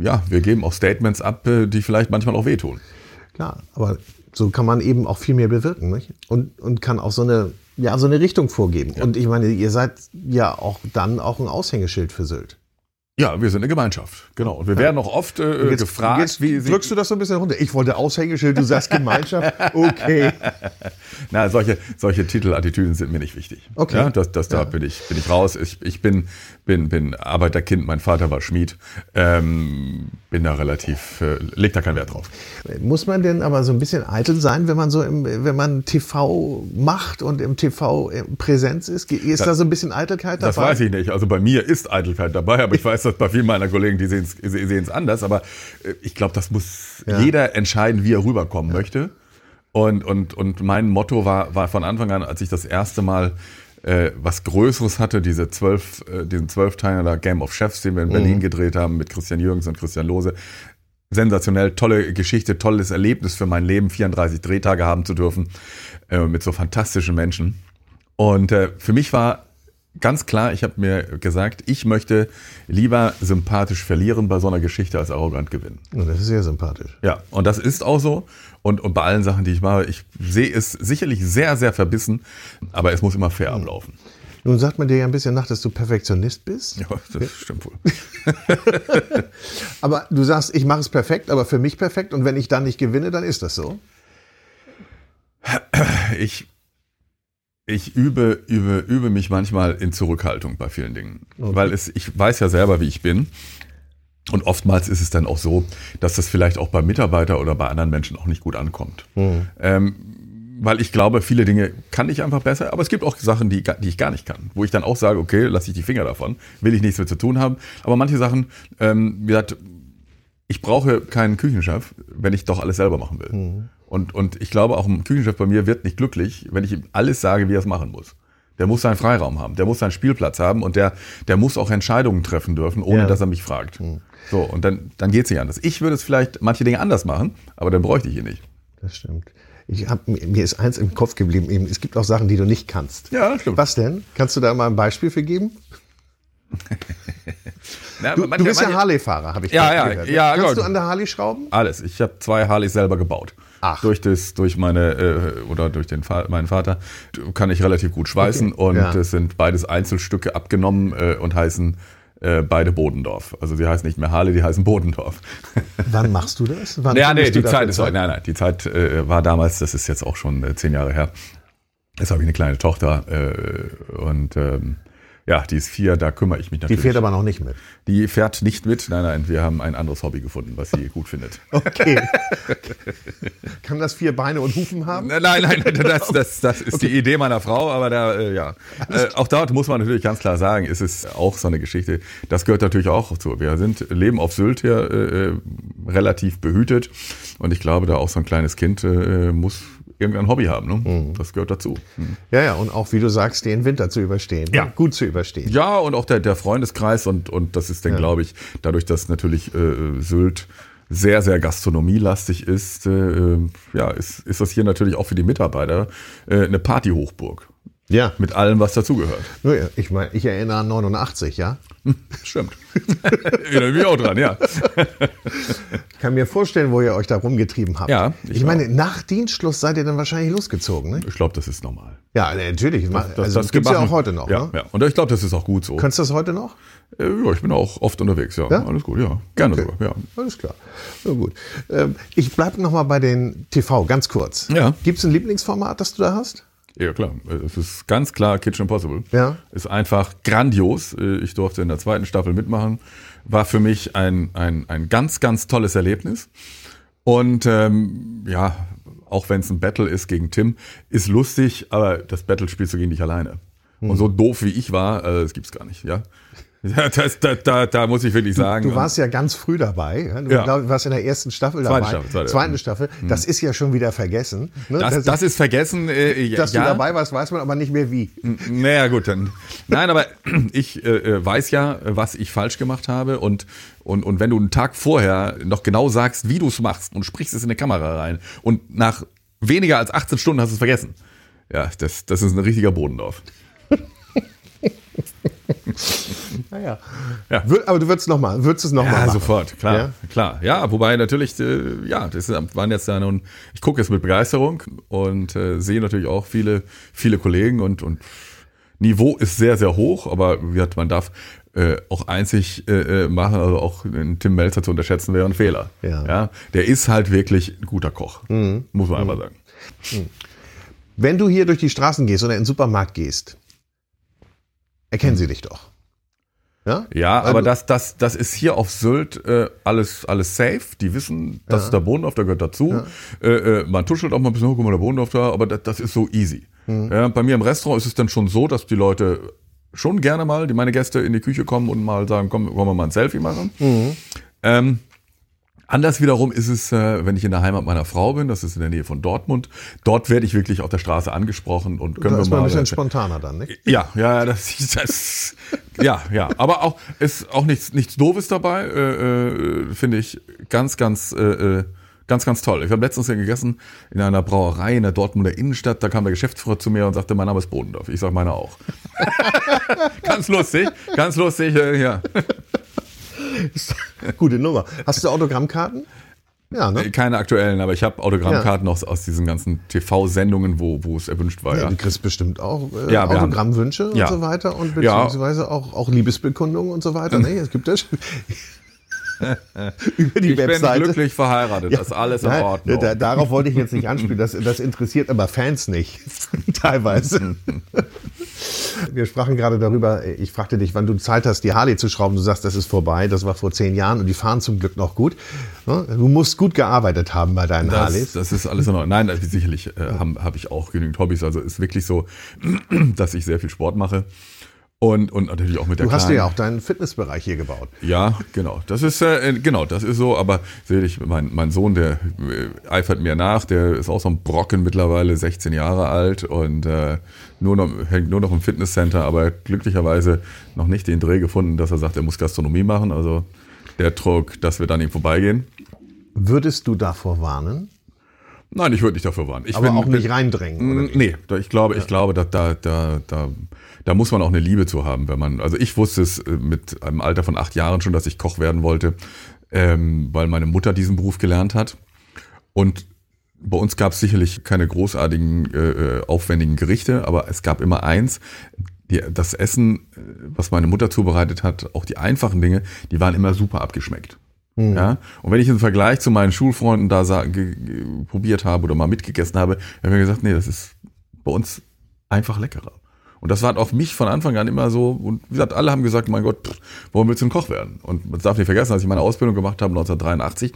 Speaker 2: ja, wir geben auch Statements ab, äh, die vielleicht manchmal auch wehtun.
Speaker 1: Klar, aber so kann man eben auch viel mehr bewirken nicht? Und, und kann auch so eine, ja, so eine Richtung vorgeben. Und ich meine, ihr seid ja auch dann auch ein Aushängeschild für Sylt.
Speaker 2: Ja, wir sind eine Gemeinschaft, genau. Und wir werden auch oft äh, gefragt,
Speaker 1: jetzt
Speaker 2: wie sie,
Speaker 1: drückst du das so ein bisschen runter. Ich wollte Aushängeschild, du sagst Gemeinschaft. Okay.
Speaker 2: Na, solche, solche Titelattitüden sind mir nicht wichtig.
Speaker 1: Okay.
Speaker 2: Ja, das, das, da
Speaker 1: Ja.
Speaker 2: bin ich, bin ich raus. Ich, ich bin, bin, bin Arbeiterkind, mein Vater war Schmied. Ähm, bin da relativ, äh, leg da keinen Wert drauf.
Speaker 1: Muss man denn aber so ein bisschen eitel sein, wenn man so im, wenn man TV macht und im TV in Präsenz ist? Ist da so ein bisschen Eitelkeit dabei?
Speaker 2: Das weiß ich nicht. Also bei mir ist Eitelkeit dabei, aber ich weiß, dass bei vielen meiner Kollegen, die sehen es anders. Aber äh, ich glaube, das muss
Speaker 1: Ja.
Speaker 2: jeder entscheiden, wie er rüberkommen möchte. Und, und, und mein Motto war, war von Anfang an, als ich das erste Mal äh, was Größeres hatte, diese zwölf, äh, diesen Zwölfteiler Game of Chefs, den wir in Berlin gedreht haben mit Christian Jürgens und Christian Lose. Sensationell, tolle Geschichte, tolles Erlebnis für mein Leben, 34 Drehtage haben zu dürfen äh, mit so fantastischen Menschen. Und äh, für mich war ganz klar, ich habe mir gesagt, ich möchte lieber sympathisch verlieren bei so einer Geschichte als arrogant gewinnen.
Speaker 1: Oh, das ist sehr sympathisch.
Speaker 2: Ja, und das ist auch so. Und, und bei allen Sachen, die ich mache, ich sehe es sicherlich sehr, sehr verbissen, aber es muss immer fair ablaufen.
Speaker 1: Nun sagt man dir ja ein bisschen nach, dass du Perfektionist bist.
Speaker 2: Ja, das stimmt wohl.
Speaker 1: Aber du sagst, ich mache es perfekt, aber für mich perfekt. Und wenn ich dann nicht gewinne, dann ist das so.
Speaker 2: Ich, ich übe, übe, übe mich manchmal in Zurückhaltung bei vielen Dingen. Weil es, ich weiß ja selber, wie ich bin. Und oftmals ist es dann auch so, dass das vielleicht auch bei Mitarbeiter oder bei anderen Menschen auch nicht gut ankommt. Ähm, weil ich glaube, viele Dinge kann ich einfach besser, aber es gibt auch Sachen, die, die ich gar nicht kann. Wo ich dann auch sage, okay, lasse ich die Finger davon, will ich nichts mit zu tun haben. Aber manche Sachen, ähm, wie gesagt, ich brauche keinen Küchenchef, wenn ich doch alles selber machen will. Und, und ich glaube, auch ein Küchenchef bei mir wird nicht glücklich, wenn ich ihm alles sage, wie er es machen muss. Der muss seinen Freiraum haben, der muss seinen Spielplatz haben und der, der muss auch Entscheidungen treffen dürfen, ohne
Speaker 1: Ja.
Speaker 2: dass er mich fragt. So, und dann, dann geht's nicht anders. Ich würde es vielleicht manche Dinge anders machen, aber dann bräuchte ich ihn nicht.
Speaker 1: Das stimmt. Ich hab, mir ist eins im Kopf geblieben. Eben, es gibt auch Sachen, die du nicht kannst.
Speaker 2: Ja, stimmt.
Speaker 1: Was denn? Kannst du da mal ein Beispiel für geben?
Speaker 2: Na,
Speaker 1: Du,
Speaker 2: manche-
Speaker 1: du bist ja Harley-Fahrer, habe ich
Speaker 2: Ja, ja,
Speaker 1: gehört.
Speaker 2: ja,
Speaker 1: Kannst
Speaker 2: gut.
Speaker 1: du an der Harley schrauben?
Speaker 2: Alles. Ich habe zwei Harleys selber gebaut.
Speaker 1: Ach.
Speaker 2: Durch das, durch meine äh, oder durch den meinen Vater kann ich relativ gut schweißen
Speaker 1: Okay.
Speaker 2: und
Speaker 1: Ja.
Speaker 2: es sind beides Einzelstücke abgenommen äh, und heißen äh, beide Bodendorf. Also die heißen nicht mehr Harley, die heißen Bodendorf.
Speaker 1: Wann machst du das? Wann
Speaker 2: ja, nee, die Zeit ist nein, nein, die Zeit äh, war damals. Das ist jetzt auch schon äh, zehn Jahre her. Jetzt habe ich eine kleine Tochter äh, und ähm, ja, die ist vier. Da kümmere ich mich
Speaker 1: Die
Speaker 2: natürlich.
Speaker 1: fährt aber noch nicht mit.
Speaker 2: die fährt nicht mit. Nein, nein, wir haben ein anderes Hobby gefunden, was sie gut findet.
Speaker 1: Okay. Kann das vier Beine und Hufen haben?
Speaker 2: Nein, nein, nein, das, das, das ist die Idee meiner Frau, aber da, äh, ja. Äh, auch dort muss man natürlich ganz klar sagen, ist es auch so eine Geschichte. Das gehört natürlich auch dazu. Wir sind, leben auf Sylt hier äh, äh, relativ behütet und ich glaube, da auch so ein kleines Kind äh, muss irgendein Hobby haben. Ne? Das gehört dazu. Mhm.
Speaker 1: Ja, ja, und auch, wie du sagst, den Winter zu überstehen.
Speaker 2: Ja.
Speaker 1: Gut zu überstehen.
Speaker 2: Ja, und auch der, der Freundeskreis und, und das ist dann, glaube ich, dadurch, dass natürlich äh, Sylt sehr, sehr gastronomielastig ist, äh, ja, ist, ist das hier natürlich auch für die Mitarbeiter äh, eine Partyhochburg.
Speaker 1: Ja.
Speaker 2: Mit allem, was dazugehört.
Speaker 1: Nur, ja, Ich meine, ich erinnere an 89, ja.
Speaker 2: Stimmt. Erinnere mich auch dran, ja.
Speaker 1: Ich kann mir vorstellen, wo ihr euch da rumgetrieben habt.
Speaker 2: Ja,
Speaker 1: Ich,
Speaker 2: ich
Speaker 1: meine, nach Dienstschluss seid ihr dann wahrscheinlich losgezogen, ne?
Speaker 2: Ich glaube, das ist normal.
Speaker 1: Ja, natürlich.
Speaker 2: Das,
Speaker 1: also das gibt's ja auch heute noch,
Speaker 2: Ja,
Speaker 1: ne?
Speaker 2: ja. Und ich glaube, das ist auch gut so.
Speaker 1: Kannst du das heute noch?
Speaker 2: Äh, ja, ich bin auch oft unterwegs, ja.
Speaker 1: Ja?
Speaker 2: Alles gut, ja. Gerne
Speaker 1: Okay.
Speaker 2: sogar, ja.
Speaker 1: Alles klar. Na gut. Ähm, ich bleibe noch mal bei den TV, ganz kurz.
Speaker 2: Ja.
Speaker 1: Gibt es ein Lieblingsformat, das du da hast?
Speaker 2: Ja, klar. Es ist ganz klar Kitchen Impossible.
Speaker 1: Ja.
Speaker 2: Ist einfach grandios. Ich durfte in der zweiten Staffel mitmachen. War für mich ein, ein, ein ganz, ganz tolles Erlebnis. Und ähm, ja, auch wenn es ein Battle ist gegen Tim, ist lustig, aber das Battle spielst du gegen dich alleine. Und so doof wie ich war, äh, das gibt's gar nicht, ja. Ja, das, da, da, da muss ich wirklich sagen.
Speaker 1: Du warst ja ganz früh dabei. Du
Speaker 2: Ja.
Speaker 1: glaub, warst in der ersten Staffel
Speaker 2: Zweite
Speaker 1: dabei.
Speaker 2: Staffel, zweite.
Speaker 1: Zweiten Staffel. Das ist ja schon wieder vergessen. Ne?
Speaker 2: das, das ist vergessen. Äh,
Speaker 1: dass
Speaker 2: ja.
Speaker 1: du dabei warst, weiß man aber nicht mehr wie.
Speaker 2: Naja, gut, dann. Nein, aber ich äh, äh, weiß ja, was ich falsch gemacht habe. Und, und, und wenn du einen Tag vorher noch genau sagst, wie du es machst und sprichst es in eine Kamera rein und nach weniger als 18 Stunden hast du es vergessen. Ja, das, das ist ein richtiger Bodendorf.
Speaker 1: Naja.
Speaker 2: Ja.
Speaker 1: Wür- Aber du würdest noch mal, würdest es nochmal
Speaker 2: Ja,
Speaker 1: machen.
Speaker 2: sofort, klar,
Speaker 1: Ja?
Speaker 2: klar. Ja, wobei natürlich, äh, ja, das waren jetzt ja nun, ich gucke es mit Begeisterung und äh, sehe natürlich auch viele, viele Kollegen und, und Niveau ist sehr, sehr hoch, aber man darf äh, auch einzig äh, äh, machen, also auch Tim Melzer zu unterschätzen wäre ein Fehler.
Speaker 1: Ja.
Speaker 2: der ist halt wirklich ein guter Koch, muss man einfach sagen.
Speaker 1: Wenn du hier durch die Straßen gehst oder in den Supermarkt gehst, erkennen sie dich doch. Ja?
Speaker 2: Ja,
Speaker 1: Weil
Speaker 2: aber
Speaker 1: du-
Speaker 2: das, das, das ist hier auf Sylt äh, alles, alles safe. Die wissen, das ist der Bodendorf, der gehört dazu. Äh, äh, man tuschelt auch mal ein bisschen, oh, guck mal, der Bodendorf da, aber das, das ist so easy.
Speaker 1: Mhm.
Speaker 2: Ja, bei mir im Restaurant ist es dann schon so, dass die Leute schon gerne mal, die meine Gäste in die Küche kommen und mal sagen, komm, wollen wir mal ein Selfie machen.
Speaker 1: Mhm.
Speaker 2: Ähm, Anders wiederum ist es, äh, wenn ich in der Heimat meiner Frau bin, das ist in der Nähe von Dortmund. Dort werde ich wirklich auf der Straße angesprochen und können
Speaker 1: Da
Speaker 2: wir
Speaker 1: ist
Speaker 2: mal.
Speaker 1: ein bisschen spontaner dann, nicht?
Speaker 2: Ja, ja, das, das ja, ja, aber auch ist auch nichts nichts Doofes dabei, äh, äh, finde ich ganz, ganz, äh, äh, ganz, ganz toll. Ich habe letztens ja gegessen in einer Brauerei in der Dortmunder Innenstadt. Da kam der Geschäftsführer zu mir und sagte, mein Name ist Bodendorf. Ich sag meine auch. ganz lustig, ganz lustig, äh, ja.
Speaker 1: Gute Nummer. Hast du Autogrammkarten? Ja, ne?
Speaker 2: Keine aktuellen, aber ich habe Autogrammkarten aus, aus diesen ganzen TV-Sendungen, wo, wo es erwünscht war.
Speaker 1: Ja,
Speaker 2: Ja.
Speaker 1: du kriegst bestimmt auch äh,
Speaker 2: Ja, wir haben-
Speaker 1: Autogrammwünsche
Speaker 2: Ja.
Speaker 1: und so weiter und
Speaker 2: Ja.
Speaker 1: beziehungsweise auch, auch Liebesbekundungen und so weiter. Ne? Es gibt das über die
Speaker 2: Ich bin
Speaker 1: Webseite.
Speaker 2: glücklich verheiratet, das ist alles in Ordnung.
Speaker 1: Da, darauf wollte ich jetzt nicht anspielen. Das, das interessiert aber Fans nicht. Teilweise. Wir sprachen gerade darüber, ich fragte dich, wann du Zeit hast, die Harley zu schrauben. Du sagst, das ist vorbei. Das war vor zehn Jahren und die fahren zum Glück noch gut. Du musst gut gearbeitet haben bei deinen
Speaker 2: Das,
Speaker 1: Harleys.
Speaker 2: das ist alles in Ordnung. Nein, sicherlich äh, habe hab ich auch genügend Hobbys. Also ist wirklich so, dass ich sehr viel Sport mache. Und, und natürlich auch mit der
Speaker 1: Du hast dir
Speaker 2: Kleinen.
Speaker 1: ja auch deinen Fitnessbereich hier gebaut.
Speaker 2: Ja, genau. Das ist äh, genau, das ist so. Aber sehe ich, mein, mein Sohn, der äh, eifert mir nach. Der ist auch so ein Brocken mittlerweile, 16 Jahre alt und äh, nur noch, hängt nur noch im Fitnesscenter. Aber glücklicherweise noch nicht den Dreh gefunden, dass er sagt, er muss Gastronomie machen. Also der Druck, dass wir dann ihm vorbeigehen.
Speaker 1: Würdest du davor warnen?
Speaker 2: Nein, ich würde nicht dafür warnen. Ich
Speaker 1: Aber
Speaker 2: bin-
Speaker 1: auch nicht reindrängen? Oder
Speaker 2: Nee, ich glaube, ich glaube, da, da, da, da, da muss man auch eine Liebe zu haben, wenn man, also ich wusste es äh, mit einem Alter von acht Jahren schon, dass ich Koch werden wollte, ähm, weil meine Mutter diesen Beruf gelernt hat. Und bei uns gab es sicherlich keine großartigen, äh, äh, aufwendigen Gerichte, aber es gab immer eins, die, das Essen, äh, was meine Mutter zubereitet hat, auch die einfachen Dinge, die waren immer super abgeschmeckt. Ja? Und wenn ich im Vergleich zu meinen Schulfreunden da probiert habe oder mal mitgegessen habe, habe ich mir gesagt, nee, das ist bei uns einfach leckerer. Und das war auf mich von Anfang an immer so, und wie gesagt, alle haben gesagt, mein Gott, pff, warum willst du ein Koch werden? Und man darf nicht vergessen, als ich meine Ausbildung gemacht habe, 1983,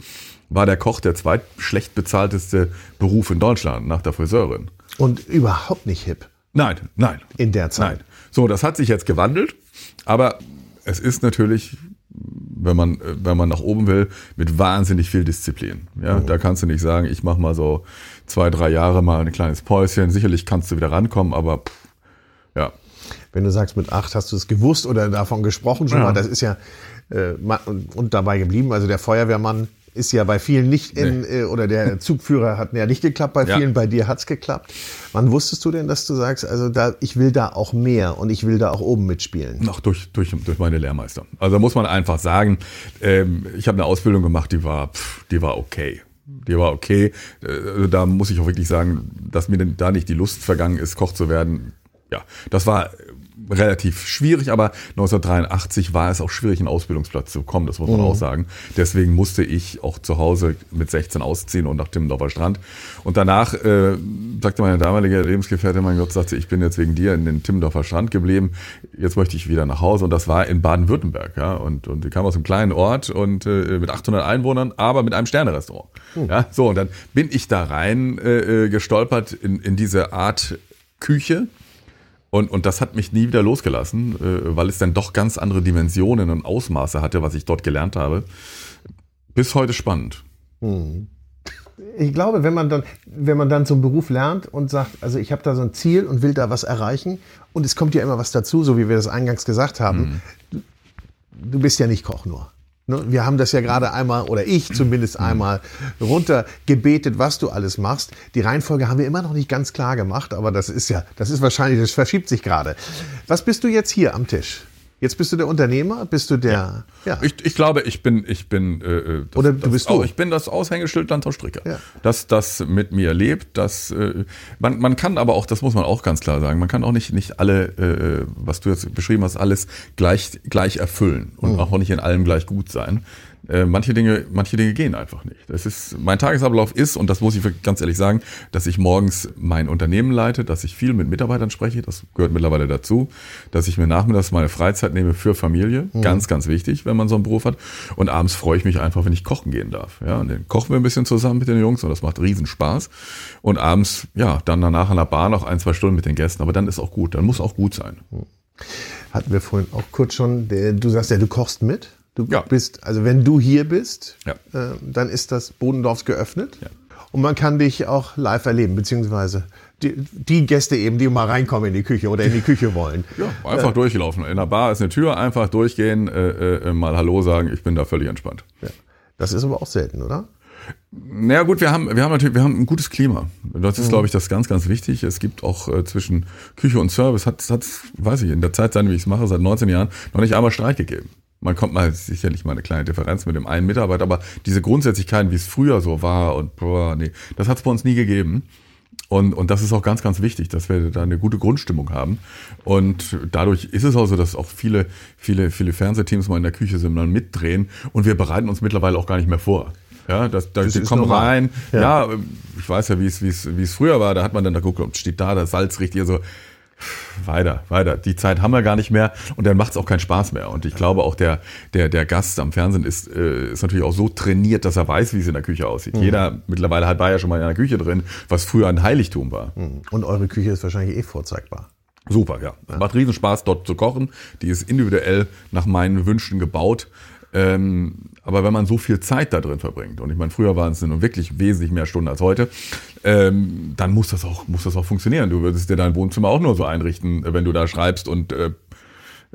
Speaker 2: war der Koch der zweitschlecht bezahlteste Beruf in Deutschland nach der Friseurin.
Speaker 1: Und überhaupt nicht hip
Speaker 2: Nein, nein,
Speaker 1: in der Zeit.
Speaker 2: Nein. So, das hat sich jetzt gewandelt, aber es ist natürlich, wenn man, wenn man nach oben will, mit wahnsinnig viel Disziplin. Ja, da kannst du nicht sagen, ich mache mal so zwei, drei Jahre mal ein kleines Päuschen. Sicherlich kannst du wieder rankommen, aber pff, ja.
Speaker 1: Wenn du sagst, mit acht hast du es gewusst oder davon gesprochen schon
Speaker 2: Ja.
Speaker 1: mal, das ist ja äh, und, und dabei geblieben. Also der Feuerwehrmann ist ja bei vielen nicht in, äh, oder der Zugführer hat ja nicht geklappt, bei
Speaker 2: Ja.
Speaker 1: vielen, bei dir hat's geklappt. Wann wusstest du denn, dass du sagst, also da, ich will da auch mehr und ich will da auch oben mitspielen?
Speaker 2: Noch durch, durch, durch meine Lehrmeister. Also da muss man einfach sagen, ähm, ich habe eine Ausbildung gemacht, die war, pff, die war okay. Die war okay. Äh, Also da muss ich auch wirklich sagen, dass mir denn da nicht die Lust vergangen ist, Koch zu werden. Ja, das war relativ schwierig, aber 1983 war es auch schwierig, einen Ausbildungsplatz zu bekommen, das muss man mhm. auch sagen. Deswegen musste ich auch zu Hause mit 16 ausziehen und nach Timmendorfer Strand. Und danach äh, sagte meine damalige Lebensgefährtin, mein Gott, sagte, ich bin jetzt wegen dir in den Timmendorfer Strand geblieben, jetzt möchte ich wieder nach Hause. Und das war in Baden-Württemberg. Ja? Und, und die kam aus einem kleinen Ort und äh, mit 800 Einwohnern, aber mit einem Sternerestaurant. Mhm. Ja? So, und dann bin ich da rein äh, äh, gestolpert in, in diese Art Küche und, und das hat mich nie wieder losgelassen, äh, weil es dann doch ganz andere Dimensionen und Ausmaße hatte, was ich dort gelernt habe. Bis heute spannend.
Speaker 1: Hm. Ich glaube, wenn man dann, wenn man dann so einen Beruf lernt und sagt, also ich habe da so ein Ziel und will da was erreichen und es kommt ja immer was dazu, so wie wir das eingangs gesagt haben. Mhm. Du bist ja nicht Koch nur. Ne, wir haben das ja gerade einmal, oder ich zumindest mhm. einmal, runtergebetet, was du alles machst. Die Reihenfolge haben wir immer noch nicht ganz klar gemacht, aber das ist ja, das ist wahrscheinlich, das verschiebt sich gerade. Was bist du jetzt hier am Tisch? Jetzt bist du der Unternehmer, bist du der. Ja.
Speaker 2: ja. Ich, ich glaube, ich bin, ich bin. Äh, äh das,
Speaker 1: Oder du bist
Speaker 2: das, du. Ich bin das Aushängeschild Landhaus Stricker. Ja. Das, das mit mir lebt. Das, äh, man, man kann aber auch, das muss man auch ganz klar sagen, man kann auch nicht, nicht alle, äh, was du jetzt beschrieben hast, alles gleich, gleich erfüllen und mhm. auch nicht in allem gleich gut sein. Äh, manche Dinge, manche Dinge gehen einfach nicht. Das ist, mein Tagesablauf ist, und das muss ich ganz ehrlich sagen, dass ich morgens mein Unternehmen leite, dass ich viel mit Mitarbeitern spreche, das gehört mittlerweile dazu, dass ich mir nachmittags meine Freizeit nehme für Familie, mhm. ganz, ganz wichtig, wenn man so einen Beruf hat. Und abends freue ich mich einfach, wenn ich kochen gehen darf. Ja, und dann kochen wir ein bisschen zusammen mit den Jungs und das macht riesen Spaß. Und abends, ja, dann danach an der Bar noch ein, zwei Stunden mit den Gästen, aber dann ist auch gut, dann muss auch gut sein.
Speaker 1: Hatten wir vorhin auch kurz schon, du sagst ja, du kochst mit. Du ja. bist, also wenn du hier bist, ja. äh, dann ist das Bodendorfs geöffnet. Ja. Und man kann dich auch live erleben, beziehungsweise die, die, Gäste eben, die mal reinkommen in die Küche oder in die Küche wollen.
Speaker 2: Ja, einfach äh, durchlaufen. In der Bar ist eine Tür, einfach durchgehen, äh, äh, mal Hallo sagen, ich bin da völlig entspannt.
Speaker 1: Das ist aber auch selten, oder?
Speaker 2: Naja gut, wir haben, wir haben natürlich, wir haben ein gutes Klima. Das ist, mhm. glaube ich, das ganz, ganz wichtig. Es gibt auch äh, zwischen Küche und Service, hat, hat, weiß ich, in der Zeit, seit ich es mache, seit 19 Jahren, noch nicht einmal Streit gegeben. Man kommt mal sicherlich mal eine kleine Differenz mit dem einen Mitarbeiter, aber diese Grundsätzlichkeiten, wie es früher so war und boah, nee, das hat es bei uns nie gegeben. Und, und das ist auch ganz, ganz wichtig, dass wir da eine gute Grundstimmung haben. Und dadurch ist es auch so, dass auch viele, viele, viele Fernsehteams mal in der Küche sind und mitdrehen. Und wir bereiten uns mittlerweile auch gar nicht mehr vor. Ja, das, da, das die kommen normal. rein. Ja. ja. ich weiß ja, wie es, wie es, wie es früher war. Da hat man dann da geguckt, steht da das Salz richtig. Also weiter, weiter. Die Zeit haben wir gar nicht mehr und dann macht es auch keinen Spaß mehr. Und ich glaube auch der, der, der Gast am Fernsehen ist, äh, ist natürlich auch so trainiert, dass er weiß, wie es in der Küche aussieht. Mhm. Jeder mittlerweile hat, war ja schon mal in der Küche drin, was früher ein Heiligtum war.
Speaker 1: Mhm. Und eure Küche ist wahrscheinlich eh vorzeigbar.
Speaker 2: Super, ja. ja. Macht riesen Spaß, dort zu kochen. Die ist individuell nach meinen Wünschen gebaut. Ähm, aber wenn man so viel Zeit da drin verbringt, und ich meine, früher waren es nun wirklich wesentlich mehr Stunden als heute, ähm, dann muss das auch, muss das auch funktionieren. Du würdest dir dein Wohnzimmer auch nur so einrichten, wenn du da schreibst und äh,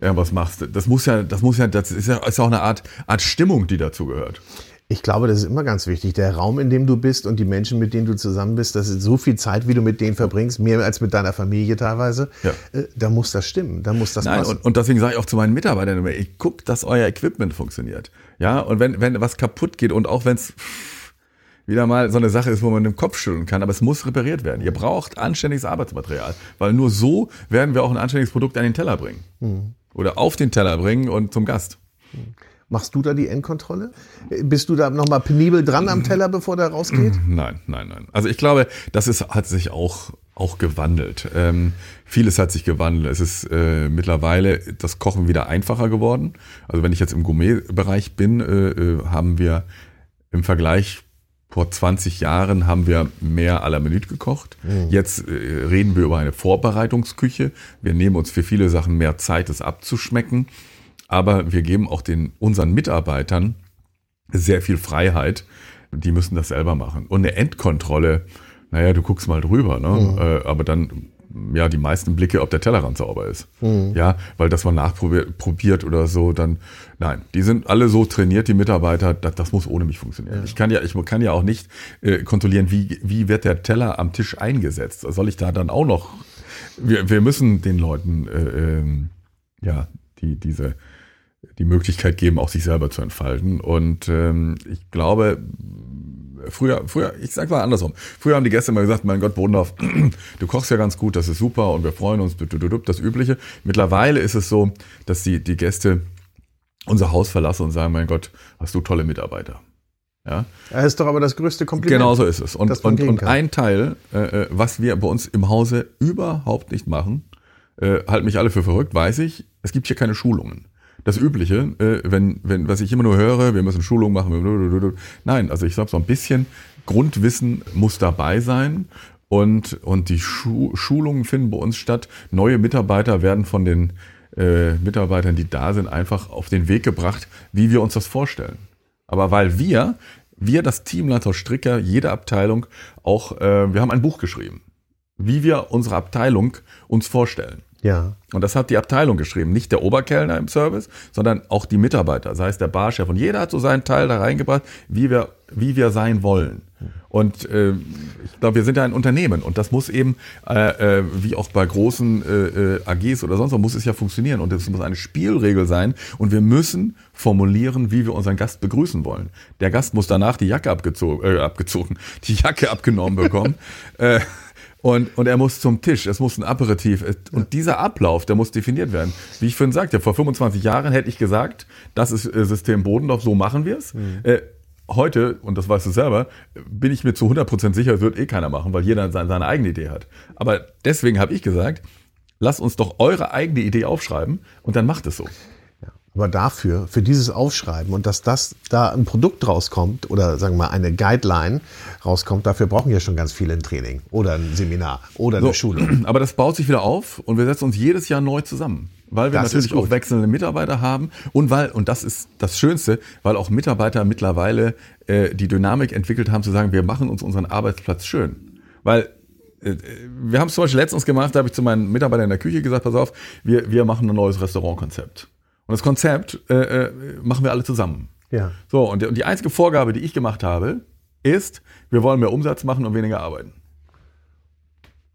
Speaker 2: irgendwas machst. Das muss ja, das muss ja, das ist ja, ist auch eine Art, Art Stimmung, die dazu gehört.
Speaker 1: Ich glaube, das ist immer ganz wichtig. Der Raum, in dem du bist und die Menschen, mit denen du zusammen bist, das ist so viel Zeit, wie du mit denen verbringst, mehr als mit deiner Familie teilweise. Ja. Äh, da muss das stimmen, da muss das
Speaker 2: Nein,
Speaker 1: passen.
Speaker 2: Und, und deswegen sage ich auch zu meinen Mitarbeitern immer, ich guck, dass euer Equipment funktioniert. Ja, und wenn, wenn was kaputt geht und auch wenn es wieder mal so eine Sache ist, wo man den Kopf schütteln kann, aber es muss repariert werden. Ihr braucht anständiges Arbeitsmaterial, weil nur so werden wir auch ein anständiges Produkt an den Teller bringen. Mhm. Oder auf den Teller bringen und zum Gast.
Speaker 1: Mhm. Machst du da die Endkontrolle? Bist du da nochmal penibel dran am Teller, bevor der rausgeht?
Speaker 2: Nein, nein, nein. Also ich glaube, das ist, hat sich auch, auch gewandelt. Ähm, vieles hat sich gewandelt. Es ist äh, mittlerweile das Kochen wieder einfacher geworden. Also wenn ich jetzt im Gourmet-Bereich bin, äh, äh haben wir im Vergleich vor 20 Jahren haben wir mehr à la Minute gekocht. Mhm. Jetzt äh, reden wir über eine Vorbereitungsküche. Wir nehmen uns für viele Sachen mehr Zeit, es abzuschmecken aber wir geben auch den unseren Mitarbeitern sehr viel Freiheit. Die müssen das selber machen. Und eine Endkontrolle, naja, du guckst mal drüber, ne? Mhm. Äh, aber dann ja die meisten Blicke, ob der Tellerrand sauber ist. Mhm. Ja, weil das man nachprobiert oder so, dann nein, die sind alle so trainiert, die Mitarbeiter, das, das muss ohne mich funktionieren. Ja. Ich kann ja, ich kann ja auch nicht äh, kontrollieren, wie wie wird der Teller am Tisch eingesetzt. Soll ich da dann auch noch? Wir, wir müssen den Leuten äh, äh, ja die diese die Möglichkeit geben, auch sich selber zu entfalten. Und ähm, ich glaube, früher, früher, ich sag mal andersrum. Früher haben die Gäste immer gesagt, mein Gott, Bodendorf, du kochst ja ganz gut, das ist super und wir freuen uns, das Übliche. Mittlerweile ist es so, dass die, die Gäste unser Haus verlassen und sagen, mein Gott, hast du tolle Mitarbeiter.
Speaker 1: Ja. Das ist doch aber das größte Kompliment.
Speaker 2: Genau so ist es. Und, und, und ein Teil, äh, äh, was wir bei uns im Hause überhaupt nicht machen, äh, halten mich alle für verrückt, weiß ich, es gibt hier keine Schulungen. Das Übliche, äh, wenn, wenn, was ich immer nur höre, wir müssen Schulungen machen. Nein, also ich sage so ein bisschen Grundwissen muss dabei sein. Und, und die Schu Schulungen finden bei uns statt. Neue Mitarbeiter werden von den äh, Mitarbeitern, die da sind, einfach auf den Weg gebracht, wie wir uns das vorstellen. Aber weil wir, wir das Team Landhaus Stricker, jede Abteilung auch, äh, wir haben ein Buch geschrieben, wie wir unsere Abteilung uns vorstellen.
Speaker 1: Ja.
Speaker 2: Und das hat die Abteilung geschrieben, nicht der Oberkellner im Service, sondern auch die Mitarbeiter, sei es der Barchef. Und jeder hat so seinen Teil da reingebracht, wie wir, wie wir sein wollen. Und äh, ich glaube, wir sind ja ein Unternehmen und das muss eben, äh, äh, wie auch bei großen äh, äh AGs oder sonst was, muss es ja funktionieren und es muss eine Spielregel sein und wir müssen formulieren, wie wir unseren Gast begrüßen wollen. Der Gast muss danach die Jacke abgezogen, äh, abgezogen die Jacke abgenommen bekommen. und, und er muss zum Tisch, es muss ein Aperitif. Und dieser Ablauf, der muss definiert werden. Wie ich vorhin sagte, vor 25 Jahren hätte ich gesagt, das ist äh, System Bodendorf, so machen wir es. Mhm. Äh, heute, und das weißt du selber, bin ich mir zu 100% sicher, das wird eh keiner machen, weil jeder seine, seine eigene Idee hat. Aber deswegen habe ich gesagt, lasst uns doch eure eigene Idee aufschreiben und dann macht es so.
Speaker 1: Aber dafür, für dieses Aufschreiben und dass das da ein Produkt rauskommt oder sagen wir mal eine Guideline rauskommt, dafür brauchen wir schon ganz viele ein Training oder ein Seminar oder eine so, Schulung.
Speaker 2: Aber das baut sich wieder auf und wir setzen uns jedes Jahr neu zusammen. Weil wir das natürlich auch wechselnde Mitarbeiter haben und weil, und das ist das Schönste, weil auch Mitarbeiter mittlerweile äh, die Dynamik entwickelt haben, zu sagen, wir machen uns unseren Arbeitsplatz schön. Weil äh, wir haben es zum Beispiel letztens gemacht, da habe ich zu meinen Mitarbeitern in der Küche gesagt, pass auf, wir, wir machen ein neues Restaurantkonzept. Und das Konzept äh, äh, machen wir alle zusammen.
Speaker 1: Ja.
Speaker 2: So, und, und die einzige Vorgabe, die ich gemacht habe, ist, wir wollen mehr Umsatz machen und weniger arbeiten.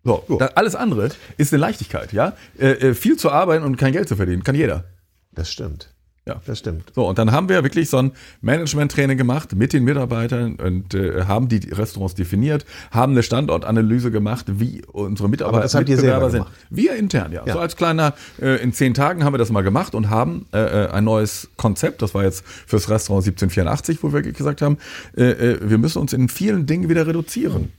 Speaker 2: So, oh. alles andere ist eine Leichtigkeit, ja. Äh, äh, viel zu arbeiten und kein Geld zu verdienen, kann jeder.
Speaker 1: Das stimmt.
Speaker 2: Ja, das stimmt. So, und dann haben wir wirklich so ein Management-Training gemacht mit den Mitarbeitern und äh, haben die Restaurants definiert, haben eine Standortanalyse gemacht, wie unsere Mitarbeiter Aber
Speaker 1: das habt ihr selber sind. Gemacht.
Speaker 2: Wir intern, ja. ja. So als kleiner, äh, in zehn Tagen haben wir das mal gemacht und haben äh, äh ein neues Konzept, das war jetzt fürs Restaurant 1784, wo wir gesagt haben, äh, äh, wir müssen uns in vielen Dingen wieder reduzieren. Mhm.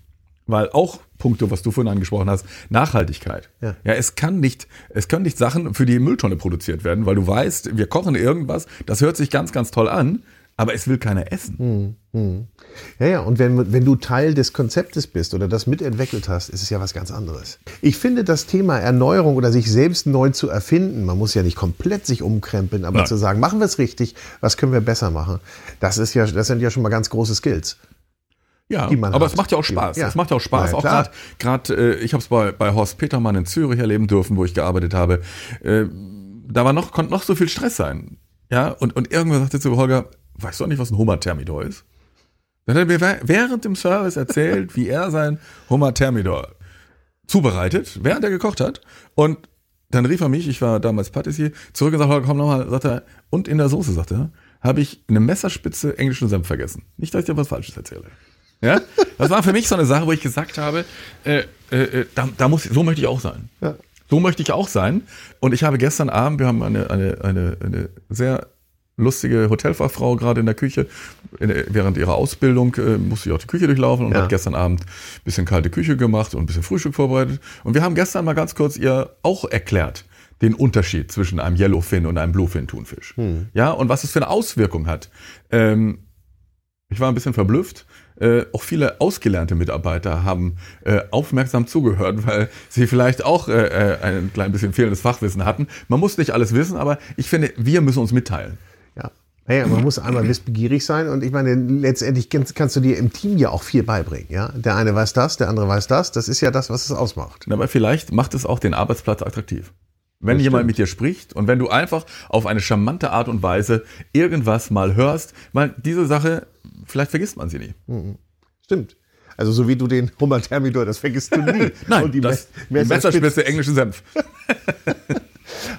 Speaker 2: Weil auch Punkte, was du vorhin angesprochen hast, Nachhaltigkeit. Ja. ja, es kann nicht, es können nicht Sachen für die Mülltonne produziert werden, weil du weißt, wir kochen irgendwas, das hört sich ganz, ganz toll an, aber es will keiner essen.
Speaker 1: Hm, hm. Ja, ja, und wenn, wenn du Teil des Konzeptes bist oder das mitentwickelt hast, ist es ja was ganz anderes. Ich finde das Thema Erneuerung oder sich selbst neu zu erfinden, man muss ja nicht komplett sich umkrempeln, aber Nein. zu sagen, machen wir es richtig, was können wir besser machen, das ist ja, das sind ja schon mal ganz große Skills.
Speaker 2: Ja, aber es macht ja auch Spaß. Ja. Es macht ja auch Spaß. Ja, auch gerade, gerade, äh, ich habe es bei, bei Horst Petermann in Zürich erleben dürfen, wo ich gearbeitet habe. Äh, da war noch, konnte noch so viel Stress sein. Ja, und, und irgendwann sagte zu Holger, weißt du auch nicht, was ein Hummer-Thermidor ist? Dann hat er mir während dem Service erzählt, wie er sein Hummer-Thermidor zubereitet, während er gekocht hat. Und dann rief er mich, ich war damals Patissier, zurück und sagte, komm nochmal, sagt er, und in der Soße, sagt er, habe ich eine Messerspitze englischen Senf vergessen. Nicht, dass ich dir was Falsches erzähle. Ja? Das war für mich so eine Sache, wo ich gesagt habe, äh, äh, äh, da, da, muss, so möchte ich auch sein. Ja. So möchte ich auch sein. Und ich habe gestern Abend, wir haben eine, eine, eine, eine sehr lustige Hotelfachfrau gerade in der Küche. während ihrer Ausbildung äh, musste ich auch die Küche durchlaufen und ja. hat gestern Abend ein bisschen kalte Küche gemacht und ein bisschen Frühstück vorbereitet. Und wir haben gestern mal ganz kurz ihr auch erklärt, den Unterschied zwischen einem Yellowfin und einem Bluefin-Thunfisch. Hm. Ja, und was es für eine Auswirkung hat. Ähm, ich war ein bisschen verblüfft. Äh, auch viele ausgelernte Mitarbeiter haben äh, aufmerksam zugehört, weil sie vielleicht auch äh, äh, ein klein bisschen fehlendes Fachwissen hatten. Man muss nicht alles wissen, aber ich finde, wir müssen uns mitteilen.
Speaker 1: Ja. Naja, man muss einmal wissbegierig sein und ich meine, letztendlich kannst, kannst, du dir im Team ja auch viel beibringen. Ja? Der eine weiß das, der andere weiß das. Das ist ja das, was es ausmacht.
Speaker 2: Aber vielleicht macht es auch den Arbeitsplatz attraktiv. Wenn das jemand stimmt. mit dir spricht und wenn du einfach auf eine charmante Art und Weise irgendwas mal hörst, weil diese Sache vielleicht vergisst man sie nie. Mhm.
Speaker 1: Stimmt. Also so wie du den Hummer Thermidor, das vergisst du nie.
Speaker 2: Nein, und die, das, Me Messerspitze englischen Senf.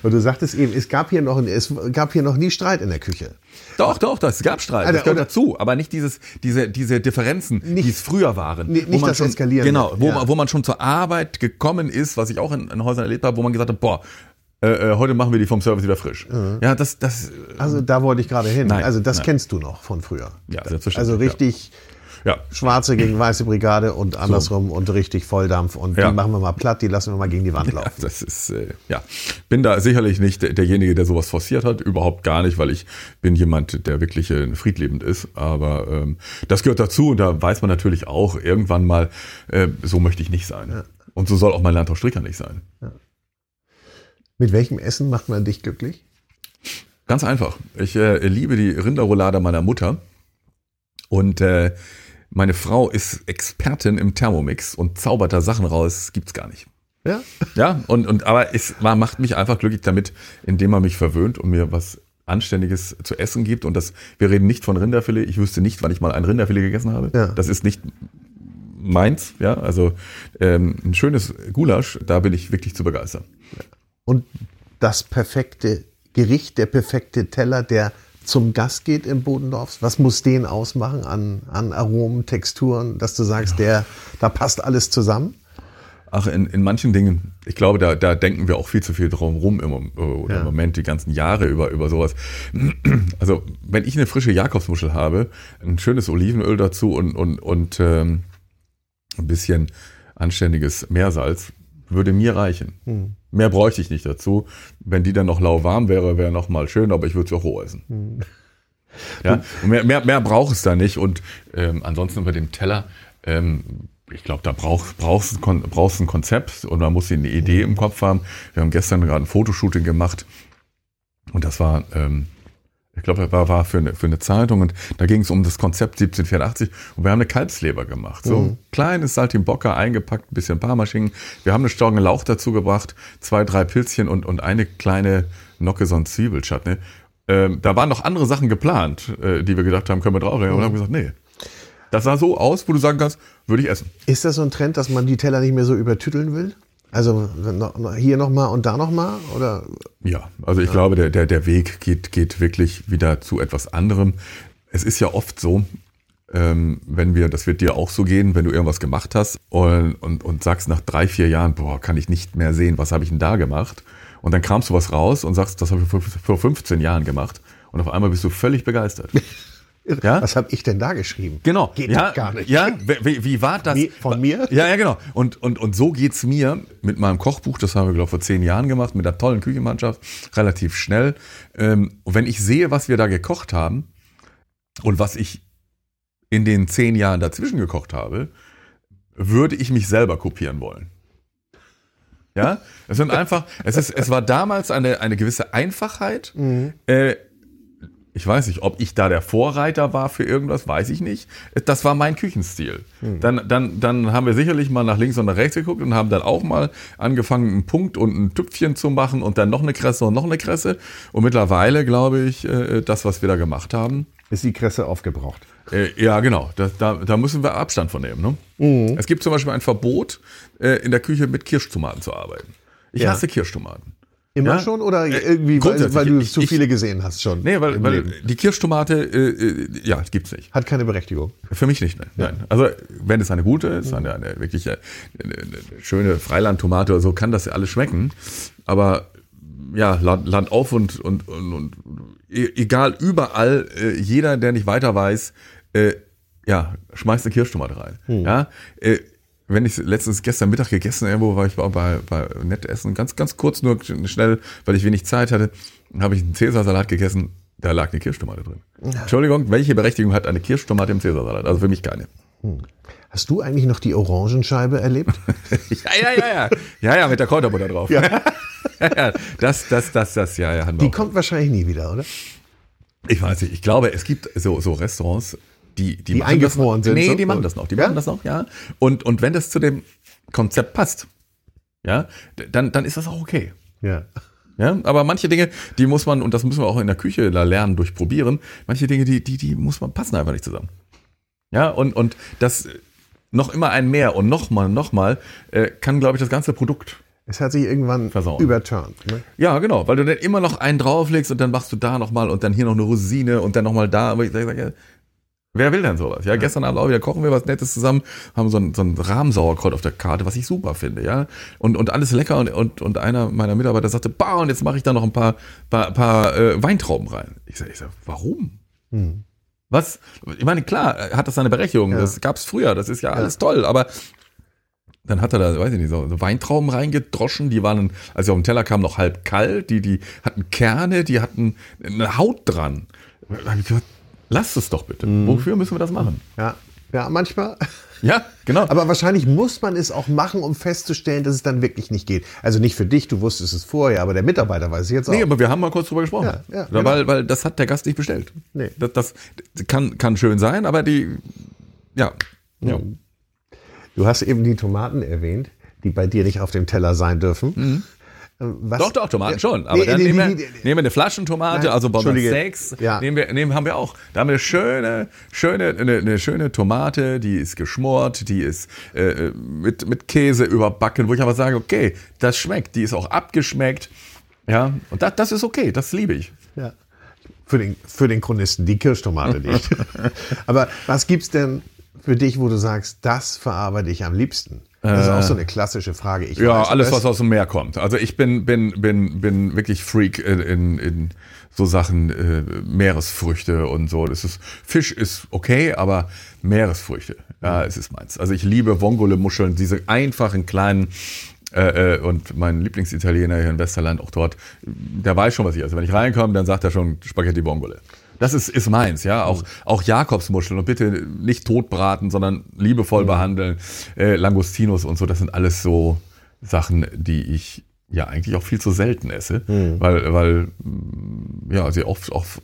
Speaker 1: Und du sagtest eben, es gab hier noch, es gab hier noch nie Streit in der Küche.
Speaker 2: Doch, doch, das gab Streit.
Speaker 1: Also,
Speaker 2: das gehört dazu, aber nicht dieses, diese, diese Differenzen, die es früher waren.
Speaker 1: Nicht-
Speaker 2: Wo
Speaker 1: nicht
Speaker 2: man
Speaker 1: das
Speaker 2: schon,
Speaker 1: Eskalieren.
Speaker 2: Genau, wo,
Speaker 1: Ja.
Speaker 2: man, wo man schon zur Arbeit gekommen ist, was ich auch in, in Häusern erlebt habe, wo man gesagt hat, boah, äh, äh, heute machen wir die vom Service wieder frisch. Ja, das, das,
Speaker 1: Also da wollte ich gerade hin.
Speaker 2: Nein,
Speaker 1: also das
Speaker 2: nein.
Speaker 1: kennst du noch von früher.
Speaker 2: Ja, selbstverständlich,
Speaker 1: Also richtig
Speaker 2: ja.
Speaker 1: schwarze gegen weiße Brigade und andersrum und richtig Volldampf und
Speaker 2: Ja.
Speaker 1: die machen wir mal platt, die lassen wir mal gegen die Wand
Speaker 2: Ja,
Speaker 1: laufen.
Speaker 2: das ist, äh, ja. Bin da sicherlich nicht der- derjenige, der sowas forciert hat. Überhaupt gar nicht, weil ich bin jemand, der wirklich äh, friedliebend ist. Aber ähm, das gehört dazu und da weiß man natürlich auch irgendwann mal, äh, so möchte ich nicht sein. Und so soll auch mein Landtag Stricker nicht sein.
Speaker 1: Mit welchem Essen macht man dich glücklich?
Speaker 2: Ganz einfach. Ich äh, liebe die Rinderroulade meiner Mutter. Und äh, meine Frau ist Expertin im Thermomix und zaubert da Sachen raus, gibt's gar nicht.
Speaker 1: Ja?
Speaker 2: Ja, und, und aber es war, macht mich einfach glücklich damit, indem man mich verwöhnt und mir was Anständiges zu essen gibt. Und das, wir reden nicht von Rinderfilet. Ich wüsste nicht, wann ich mal ein Rinderfilet gegessen habe.
Speaker 1: Ja.
Speaker 2: Das ist nicht meins, ja. Also ähm, ein schönes Gulasch, da bin ich wirklich zu begeistern.
Speaker 1: Und das perfekte Gericht, der perfekte Teller, der zum Gast geht im Bodendorfs, was muss den ausmachen an, an Aromen, Texturen, dass du sagst, der, da passt alles zusammen?
Speaker 2: Ach, in, in manchen Dingen, ich glaube, da, da denken wir auch viel zu viel drum rum im, oder
Speaker 1: Ja.
Speaker 2: im Moment, die ganzen Jahre über, über sowas. Also, wenn ich eine frische Jakobsmuschel habe, ein schönes Olivenöl dazu und, und, und ähm, ein bisschen anständiges Meersalz, würde mir reichen. Mehr bräuchte ich nicht dazu. Wenn die dann noch lauwarm wäre, wäre noch mal schön, aber ich würde sie auch roh essen. Ja, und mehr, mehr, mehr braucht es da nicht. Und ähm, ansonsten über dem Teller, ähm, ich glaube, da brauchst brauchst brauchst ein Konzept und man muss eine Idee im Kopf haben. Wir haben gestern gerade ein Fotoshooting gemacht und das war, ähm, ich glaube, das war, war für, eine, für eine Zeitung und da ging es um das Konzept 1784 und wir haben eine Kalbsleber gemacht. So
Speaker 1: Mhm.
Speaker 2: kleines Saltimbocca eingepackt, ein bisschen Parmaschinken. Wir haben eine Stange Lauch dazu gebracht, zwei, drei Pilzchen und, und eine kleine Nocke so ein Zwiebelchutney. Ähm, da waren noch andere Sachen geplant, äh, die wir gedacht haben, können wir draufreden. Und haben gesagt, nee. Das sah so aus, wo du sagen kannst, würde ich essen.
Speaker 1: Ist das so ein Trend, dass man die Teller nicht mehr so übertütteln will? Also hier nochmal und da nochmal? Oder
Speaker 2: Ja, also ich glaube, der, der, der Weg geht, geht wirklich wieder zu etwas anderem. Es ist ja oft so, ähm, wenn wir, das wird dir auch so gehen, wenn du irgendwas gemacht hast und, und, und sagst nach drei, vier Jahren, boah, kann ich nicht mehr sehen, was habe ich denn da gemacht? Und dann kramst du was raus und sagst, das habe ich vor, vor 15 Jahren gemacht. Und auf einmal bist du völlig begeistert. Ja?
Speaker 1: was habe ich denn da geschrieben?
Speaker 2: Genau.
Speaker 1: Geht
Speaker 2: ja,
Speaker 1: gar nicht.
Speaker 2: Ja, wie, wie war das?
Speaker 1: Von mir?
Speaker 2: Ja, ja, genau. Und, und, und so geht's mir mit meinem Kochbuch, das haben wir, glaube ich, vor zehn Jahren gemacht, mit einer tollen Küchenmannschaft, relativ schnell. Ähm, und wenn ich sehe, was wir da gekocht haben und was ich in den zehn Jahren dazwischen gekocht habe, würde ich mich selber kopieren wollen. Ja, es sind einfach, es ist, es war damals eine, eine gewisse Einfachheit. Äh, ich weiß nicht, ob ich da der Vorreiter war für irgendwas, weiß ich nicht. Das war mein Küchenstil. Dann, dann, dann haben wir sicherlich mal nach links und nach rechts geguckt und haben dann auch mal angefangen, einen Punkt und ein Tüpfchen zu machen und dann noch eine Kresse und noch eine Kresse. Und mittlerweile glaube ich, äh, das, was wir da gemacht haben,
Speaker 1: Ist die Kresse aufgebraucht?
Speaker 2: äh, ja, genau. Da, da, da müssen wir Abstand von nehmen. Ne? Es gibt zum Beispiel ein Verbot, äh, in der Küche mit Kirschtomaten zu arbeiten. Ich
Speaker 1: Ja.
Speaker 2: hasse Kirschtomaten.
Speaker 1: Immer
Speaker 2: Ja.
Speaker 1: schon oder irgendwie, weil, weil du
Speaker 2: Ich-
Speaker 1: zu
Speaker 2: ich-
Speaker 1: viele gesehen hast schon?
Speaker 2: Nee, weil, weil
Speaker 1: Leben?
Speaker 2: die Kirschtomate, äh, äh, ja, gibt's nicht.
Speaker 1: Hat keine Berechtigung.
Speaker 2: Für mich nicht, ne? nein. Also wenn es eine gute ist, eine, eine wirklich äh, eine, eine schöne Freilandtomate oder so, kann das ja alles schmecken. Aber ja, Land, Land auf und, und, und, und e- egal, überall, äh, jeder, der nicht weiter weiß, äh, ja, schmeißt eine Kirschtomate rein. Ja, äh, wenn ich letztens gestern Mittag gegessen irgendwo war, ich war bei, bei nett essen, ganz, ganz kurz nur schnell, weil ich wenig Zeit hatte, habe ich einen Cäsarsalat gegessen, da lag eine Kirschtomate drin. Entschuldigung, welche Berechtigung hat eine Kirschtomate im Cäsarsalat? Also für mich keine.
Speaker 1: Hast du eigentlich noch die Orangenscheibe erlebt?
Speaker 2: Ja, ja, ja, ja. Ja, ja, mit der Kräuterbutter drauf. Ja. ja, das, das, das, das, ja, ja.
Speaker 1: Die kommt wahrscheinlich nie wieder, oder?
Speaker 2: Ich weiß nicht, ich glaube, es gibt so, so Restaurants, die, die, machen
Speaker 1: eingefroren sind,
Speaker 2: Nee,
Speaker 1: so?
Speaker 2: die machen das noch. Die
Speaker 1: Ja?
Speaker 2: machen das noch, ja. Und, und wenn das zu dem Konzept passt, ja, dann, dann ist das auch okay.
Speaker 1: Ja.
Speaker 2: Ja, aber manche Dinge, die muss man, und das müssen wir auch in der Küche da lernen, durch Probieren, manche Dinge, die, die, die muss man, passen einfach nicht zusammen. Ja, und, und das noch immer ein Mehr und nochmal, nochmal, äh, kann, glaube ich, das ganze Produkt
Speaker 1: Es hat sich irgendwann
Speaker 2: Versauen.
Speaker 1: überturnt. Ne?
Speaker 2: Ja, genau, weil du dann immer noch einen drauflegst und dann machst du da nochmal und dann hier noch eine Rosine und dann nochmal da. Aber ich sage, ja, wer will denn sowas? Ja, gestern Abend auch wieder kochen wir was Nettes zusammen, haben so ein, so ein Rahmsauerkraut auf der Karte, was ich super finde, ja. Und, und alles lecker und, und, und einer meiner Mitarbeiter sagte, bah, und jetzt mache ich da noch ein paar, paar, paar äh, Weintrauben rein. Ich sage, ich sag, warum?
Speaker 1: Hm.
Speaker 2: Was? Ich meine, klar, hat das seine Berechtigung.
Speaker 1: Ja.
Speaker 2: Das gab's früher, das ist ja alles toll, aber dann hat er da, weiß ich nicht, so Weintrauben reingedroschen, die waren, als sie auf den Teller kamen, noch halb kalt, die, die hatten Kerne, die hatten eine Haut dran. Da hab ich gesagt, lasst es doch bitte.
Speaker 1: Mhm.
Speaker 2: Wofür müssen wir das machen?
Speaker 1: Ja. ja, manchmal.
Speaker 2: Ja, genau.
Speaker 1: Aber wahrscheinlich muss man es auch machen, um festzustellen, dass es dann wirklich nicht geht. Also nicht für dich, du wusstest es vorher, aber der Mitarbeiter weiß es jetzt auch.
Speaker 2: Nee, aber wir haben mal kurz drüber gesprochen.
Speaker 1: Ja, ja, genau.
Speaker 2: weil, weil das hat der Gast nicht bestellt.
Speaker 1: Nee.
Speaker 2: Das, das kann, kann schön sein, aber die, ja. ja.
Speaker 1: Du hast eben die Tomaten erwähnt, die bei dir nicht auf dem Teller sein dürfen. Ähm, Was.
Speaker 2: Doch, doch, Tomaten
Speaker 1: Ja.
Speaker 2: schon. Aber
Speaker 1: Nee,
Speaker 2: dann
Speaker 1: nee,
Speaker 2: nehmen, wir,
Speaker 1: nee,
Speaker 2: nehmen wir eine Flaschentomate,
Speaker 1: Nein,
Speaker 2: also bei. Steaks,
Speaker 1: Ja.
Speaker 2: nehmen wir, nehmen, haben wir auch. Da haben wir schöne, schöne, eine, eine schöne Tomate, die ist geschmort, die ist äh, mit, mit Käse überbacken, wo ich aber sage, okay, das schmeckt, die ist auch abgeschmeckt. Ja, und das, das ist okay, das liebe ich.
Speaker 1: Ja. Für den, für den Chronisten die Kirschtomate nicht. Aber was gibt's denn für dich, wo du sagst, das verarbeite ich am liebsten? Das ist auch so eine klassische Frage. Ich
Speaker 2: Äh. Ja,
Speaker 1: weiß,
Speaker 2: alles, was aus dem Meer kommt. Also ich bin, bin, bin, bin wirklich Freak in, in, so Sachen äh, Meeresfrüchte und so. Das ist, Fisch ist okay, aber Meeresfrüchte, ja, es ist meins. Also ich liebe Vongole-Muscheln, diese einfachen kleinen äh, äh, und mein Lieblingsitaliener hier in Westerland, auch dort, der weiß schon, was ich esse. Wenn ich reinkomme, dann sagt er schon Spaghetti Vongole. Das ist, ist meins, ja. Auch, auch Jakobsmuscheln und bitte nicht totbraten, sondern liebevoll behandeln. Äh, Langostinos und so, das sind alles so Sachen, die ich ja eigentlich auch viel zu selten esse, weil, weil mm, ja, sie oft, oft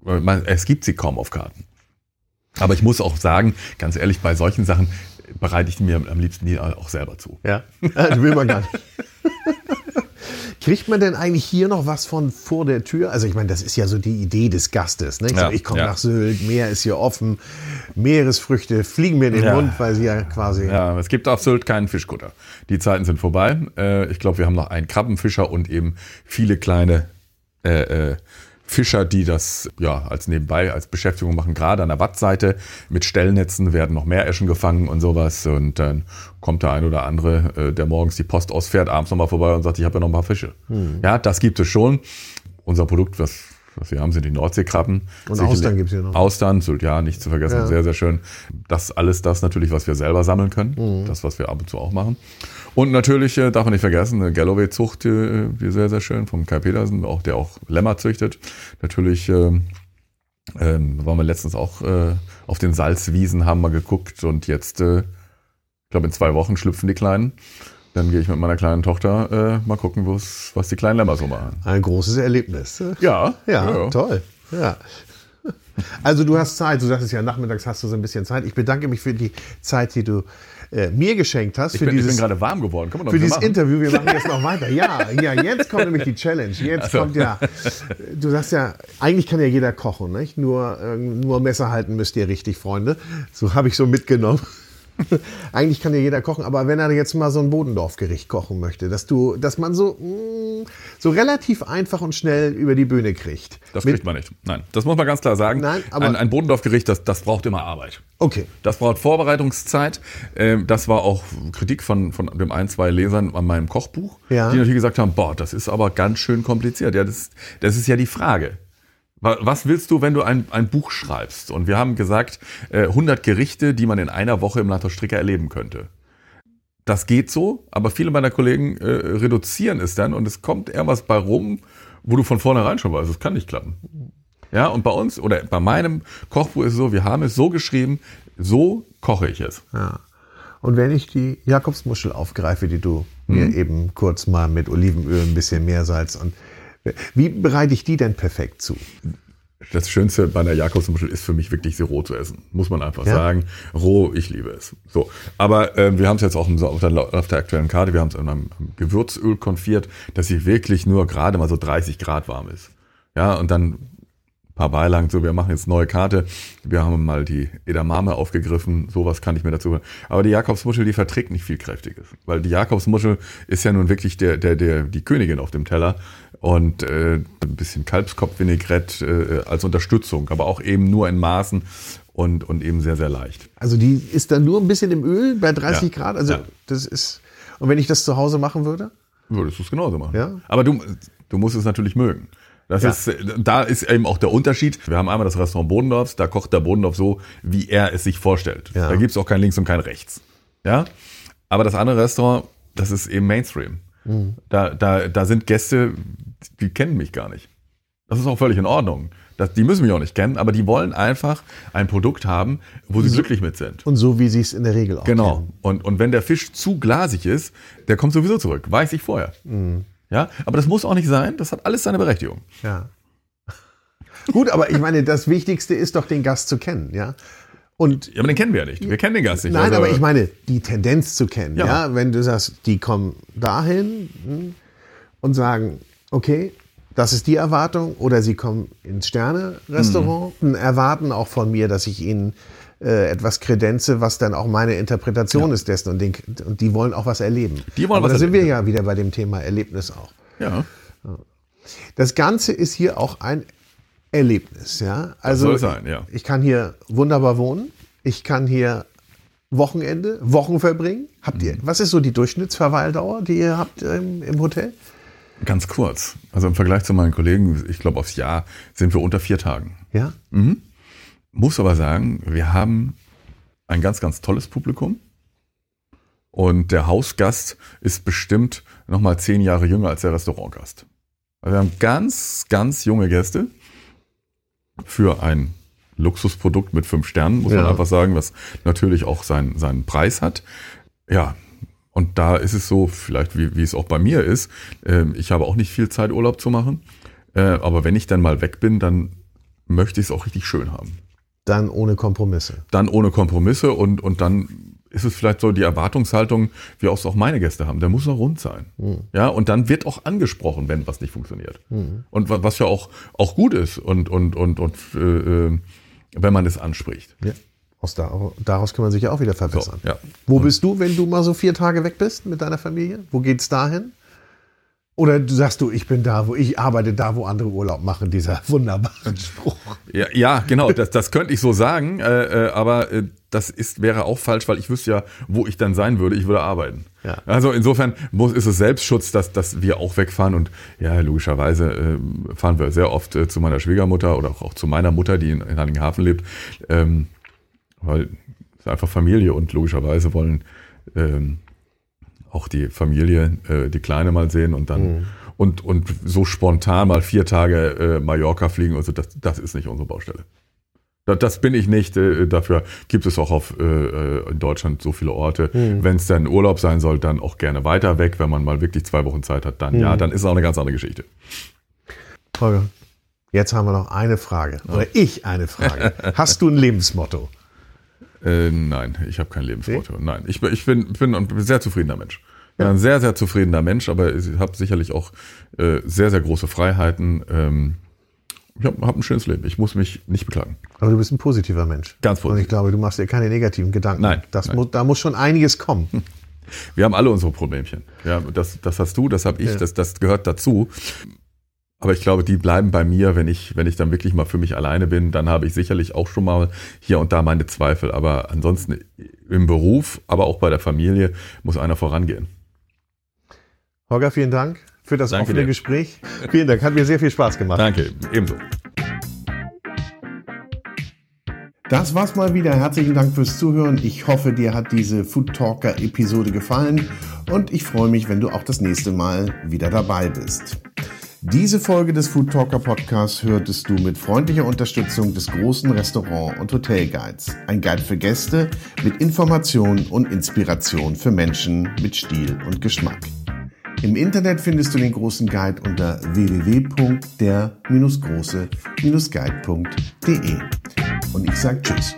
Speaker 2: man, es gibt sie kaum auf Karten. Aber ich muss auch sagen, ganz ehrlich, bei solchen Sachen bereite ich mir am liebsten die auch selber zu.
Speaker 1: Ja, das will man gar nicht. Kriegt man denn eigentlich hier noch was von vor der Tür? Also ich meine, das ist ja so die Idee des Gastes. Ne? Ich,
Speaker 2: Ja,
Speaker 1: ich komme
Speaker 2: ja.
Speaker 1: nach Sylt, Meer ist hier offen, Meeresfrüchte fliegen mir in den
Speaker 2: Ja.
Speaker 1: Mund, weil sie ja quasi...
Speaker 2: Ja, es gibt auf Sylt keinen Fischkutter. Die Zeiten sind vorbei. Äh, ich glaube, wir haben noch einen Krabbenfischer und eben viele kleine äh, äh, Fischer, die das ja als nebenbei, als Beschäftigung machen. Gerade an der Wattseite mit Stellnetzen werden noch mehr Eschen gefangen und sowas. Und dann kommt der ein oder andere, äh, der morgens die Post ausfährt, abends nochmal vorbei und sagt, ich habe ja noch ein paar Fische.
Speaker 1: Hm.
Speaker 2: Ja, das gibt es schon. Unser Produkt, was, was wir haben, sind die Nordseekrabben.
Speaker 1: Und
Speaker 2: Sicherlich-
Speaker 1: Austern gibt's hier noch.
Speaker 2: Austern, ja, nicht zu vergessen,
Speaker 1: Ja.
Speaker 2: sehr, sehr schön. Das alles das natürlich, was wir selber sammeln können.
Speaker 1: Mhm.
Speaker 2: Das, was wir ab und zu auch machen. Und natürlich äh, darf man nicht vergessen, eine Galloway-Zucht, äh, die sehr, sehr schön, vom Kai Petersen, auch, der auch Lämmer züchtet. Natürlich ähm, ähm, waren wir letztens auch äh, auf den Salzwiesen, haben mal geguckt und jetzt, äh, ich glaube, in zwei Wochen schlüpfen die Kleinen. Dann gehe ich mit meiner kleinen Tochter äh, mal gucken, was die kleinen Lämmer so machen.
Speaker 1: Ein großes Erlebnis.
Speaker 2: Ja,
Speaker 1: Ja, toll. Ja. Also du hast Zeit, du sagtest ja, nachmittags hast du so ein bisschen Zeit. Ich bedanke mich für die Zeit, die du äh, mir geschenkt hast.
Speaker 2: Ich
Speaker 1: für
Speaker 2: bin, ich
Speaker 1: dieses,
Speaker 2: bin gerade warm geworden. Kann man
Speaker 1: für dieses
Speaker 2: machen.
Speaker 1: Interview. Wir machen jetzt noch weiter. Ja, ja, jetzt kommt nämlich die Challenge. Jetzt
Speaker 2: Ach so.
Speaker 1: kommt ja, du sagst ja, eigentlich kann ja jeder kochen, nicht? Nur, äh, nur Messer halten müsst ihr richtig, Freunde. So habe ich so mitgenommen. Eigentlich kann ja jeder kochen, aber wenn er jetzt mal so ein Bodendorfgericht kochen möchte, dass du, dass man so, mm, so relativ einfach und schnell über die Bühne kriegt.
Speaker 2: Das
Speaker 1: Mit-
Speaker 2: kriegt man nicht. Nein, das muss man ganz klar sagen.
Speaker 1: Nein, aber-
Speaker 2: ein, ein Bodendorfgericht, das, das braucht immer Arbeit.
Speaker 1: Okay.
Speaker 2: Das braucht Vorbereitungszeit. Ähm, Das war auch Kritik von, von dem ein, zwei Lesern an meinem Kochbuch,
Speaker 1: Ja.
Speaker 2: die natürlich gesagt haben, boah, das ist aber ganz schön kompliziert. Ja, das, das ist ja die Frage. Wa- Was willst du, wenn du ein, ein Buch schreibst? Und wir haben gesagt, äh, 100 Gerichte, die man in einer Woche im Landhaus Stricker erleben könnte. Das geht so, aber viele meiner Kollegen äh, reduzieren es dann und es kommt irgendwas bei rum, wo du von vornherein schon weißt, es kann nicht klappen. Ja, und bei uns oder bei meinem Kochbuch ist es so, wir haben es so geschrieben, so koche ich es.
Speaker 1: Ja. Und wenn ich die Jakobsmuschel aufgreife, die du
Speaker 2: Mhm.
Speaker 1: mir eben kurz mal mit Olivenöl, ein bisschen Meersalz und wie bereite ich die denn perfekt zu?
Speaker 2: Das Schönste bei einer Jakobsmuschel ist für mich wirklich, sie roh zu essen. Muss man einfach
Speaker 1: Ja.
Speaker 2: sagen. Roh, ich liebe es. So. Aber ähm, wir haben es jetzt auch auf, der, auf der aktuellen Karte, wir haben es in einem Gewürzöl konfiert, dass sie wirklich nur gerade mal so 30 Grad warm ist. Ja, und dann paar Beilagen, so wir machen jetzt neue Karte, wir haben mal die Edamame aufgegriffen, sowas kann ich mir dazu. Aber die Jakobsmuschel, die verträgt nicht viel Kräftiges, weil die Jakobsmuschel ist ja nun wirklich der, der, der, die Königin auf dem Teller und äh, ein bisschen Kalbskopfvinaigrette äh, als Unterstützung, aber auch eben nur in Maßen und, und eben sehr, sehr leicht.
Speaker 1: Also die ist dann nur ein bisschen im Öl bei 30 ja. Grad, also ja. das ist, und wenn ich das zu Hause machen würde?
Speaker 2: Würdest du es genauso machen. Ja? Aber du, du musst es natürlich mögen. Das ja. ist, da ist eben auch der Unterschied. Wir haben einmal das Restaurant Bodendorfs, da kocht der Bodendorf so, wie er es sich vorstellt. Ja. Da gibt's auch kein Links und kein Rechts. Ja. Aber das andere Restaurant, das ist eben Mainstream. Mhm. Da, da, da sind Gäste, die kennen mich gar nicht. Das ist auch völlig in Ordnung. Das, die müssen mich auch nicht kennen, aber die wollen einfach ein Produkt haben, wo sie so, glücklich mit sind.
Speaker 1: Und so wie sie es in der Regel auch
Speaker 2: Genau. Kennen. Und, und wenn der Fisch zu glasig ist, der kommt sowieso zurück. Weiß ich vorher. Mhm. Ja, aber das muss auch nicht sein. Das hat alles seine Berechtigung.
Speaker 1: Ja. Gut, aber ich meine, das Wichtigste ist doch, den Gast zu kennen, ja.
Speaker 2: Und ja, aber den kennen wir ja nicht. Wir kennen den Gast nicht.
Speaker 1: Nein, also, aber ich meine, die Tendenz zu kennen, ja. ja. Wenn du sagst, die kommen dahin hm, und sagen, okay, das ist die Erwartung, oder sie kommen ins Sterne-Restaurant mhm. und erwarten auch von mir, dass ich ihnen äh, etwas kredenze, was dann auch meine Interpretation ja. ist dessen. Und, den, und, die wollen auch was erleben.
Speaker 2: Die wollen
Speaker 1: Aber
Speaker 2: was
Speaker 1: da sind wir ja wieder bei dem Thema Erlebnis auch.
Speaker 2: Ja.
Speaker 1: Das Ganze ist hier auch ein Erlebnis. Ja? Also
Speaker 2: das soll sein, ja.
Speaker 1: Ich kann hier wunderbar wohnen. Ich kann hier Wochenende, Wochen verbringen. Habt ihr? Mhm. Was ist so die Durchschnittsverweildauer, die ihr habt im, im Hotel?
Speaker 2: Ganz kurz. Also im Vergleich zu meinen Kollegen, ich glaube aufs Jahr sind wir unter vier Tagen.
Speaker 1: Ja.
Speaker 2: Mhm. Muss aber sagen, wir haben ein ganz, ganz tolles Publikum. Und der Hausgast ist bestimmt noch mal zehn Jahre jünger als der Restaurantgast. Also wir haben ganz, ganz junge Gäste für ein Luxusprodukt mit fünf Sternen, muss ja. man einfach sagen, was natürlich auch seinen, seinen Preis hat. Ja, und da ist es so, vielleicht wie, wie es auch bei mir ist, äh, ich habe auch nicht viel Zeit, Urlaub zu machen. Äh, aber wenn ich dann mal weg bin, dann möchte ich es auch richtig schön haben.
Speaker 1: Dann ohne Kompromisse.
Speaker 2: Dann ohne Kompromisse und, und dann ist es vielleicht so die Erwartungshaltung, wie auch es auch meine Gäste haben. Der muss noch rund sein. Mhm. Ja, und dann wird auch angesprochen, wenn was nicht funktioniert. Mhm. Und was ja auch, auch gut ist und, und, und, und äh, äh, wenn man es anspricht.
Speaker 1: Ja. Aus da, daraus kann man sich ja auch wieder verbessern.
Speaker 2: So, ja.
Speaker 1: Wo bist du, wenn du mal so vier Tage weg bist mit deiner Familie? Wo geht's dahin? Oder du sagst du, ich bin da, wo ich arbeite, da, wo andere Urlaub machen, dieser wunderbare Spruch.
Speaker 2: Ja, ja genau, das, das könnte ich so sagen, äh, äh, aber äh, das ist, wäre auch falsch, weil ich wüsste ja, wo ich dann sein würde. Ich würde arbeiten.
Speaker 1: Ja.
Speaker 2: Also insofern muss, ist es Selbstschutz, dass, dass wir auch wegfahren und ja, logischerweise äh, fahren wir sehr oft äh, zu meiner Schwiegermutter oder auch, auch zu meiner Mutter, die in, in Heiligenhafen lebt, ähm, weil es ist einfach Familie und logischerweise wollen ähm, auch die Familie, äh, die Kleine mal sehen und dann mhm. und, und so spontan mal vier Tage äh, Mallorca fliegen. Also das, das ist nicht unsere Baustelle. Das, das bin ich nicht. Äh, dafür gibt es auch auf, äh, äh in Deutschland so viele Orte. Mhm. Wenn es dann Urlaub sein soll, dann auch gerne weiter weg. Wenn man mal wirklich zwei Wochen Zeit hat, dann mhm. ja, dann ist es auch eine ganz andere Geschichte.
Speaker 1: Holger, jetzt haben wir noch eine Frage. Oder ich eine Frage. Hast du ein Lebensmotto?
Speaker 2: Äh, nein, ich habe kein Lebensmotto. Nee? Nein, ich, ich bin, bin ein sehr zufriedener Mensch. Bin ein sehr, sehr zufriedener Mensch, aber ich habe sicherlich auch äh, sehr, sehr große Freiheiten. Ähm, ich habe hab ein schönes Leben. Ich muss mich nicht beklagen.
Speaker 1: Aber du bist ein positiver Mensch.
Speaker 2: Ganz positiv.
Speaker 1: Und ich glaube, du machst dir keine negativen Gedanken.
Speaker 2: Nein.
Speaker 1: Das
Speaker 2: nein.
Speaker 1: Muss, da muss schon einiges kommen.
Speaker 2: Wir haben alle unsere Problemchen. Ja, das, das hast du, das habe ich, ja. das, das gehört dazu. Aber ich glaube, die bleiben bei mir, wenn ich, wenn ich dann wirklich mal für mich alleine bin, dann habe ich sicherlich auch schon mal hier und da meine Zweifel. Aber ansonsten im Beruf, aber auch bei der Familie muss einer vorangehen.
Speaker 1: Holger, vielen Dank für das
Speaker 2: Danke
Speaker 1: offene
Speaker 2: dir.
Speaker 1: Gespräch. Vielen Dank, hat mir sehr viel Spaß gemacht.
Speaker 2: Danke, ebenso.
Speaker 1: Das war's mal wieder. Herzlichen Dank fürs Zuhören. Ich hoffe, dir hat diese Food Talker Episode gefallen und ich freue mich, wenn du auch das nächste Mal wieder dabei bist. Diese Folge des Food Talker Podcasts hörtest du mit freundlicher Unterstützung des großen Restaurant- und Hotelguides. Ein Guide für Gäste mit Information und Inspiration für Menschen mit Stil und Geschmack. Im Internet findest du den großen Guide unter www.der-große-guide.de. Und ich sage Tschüss.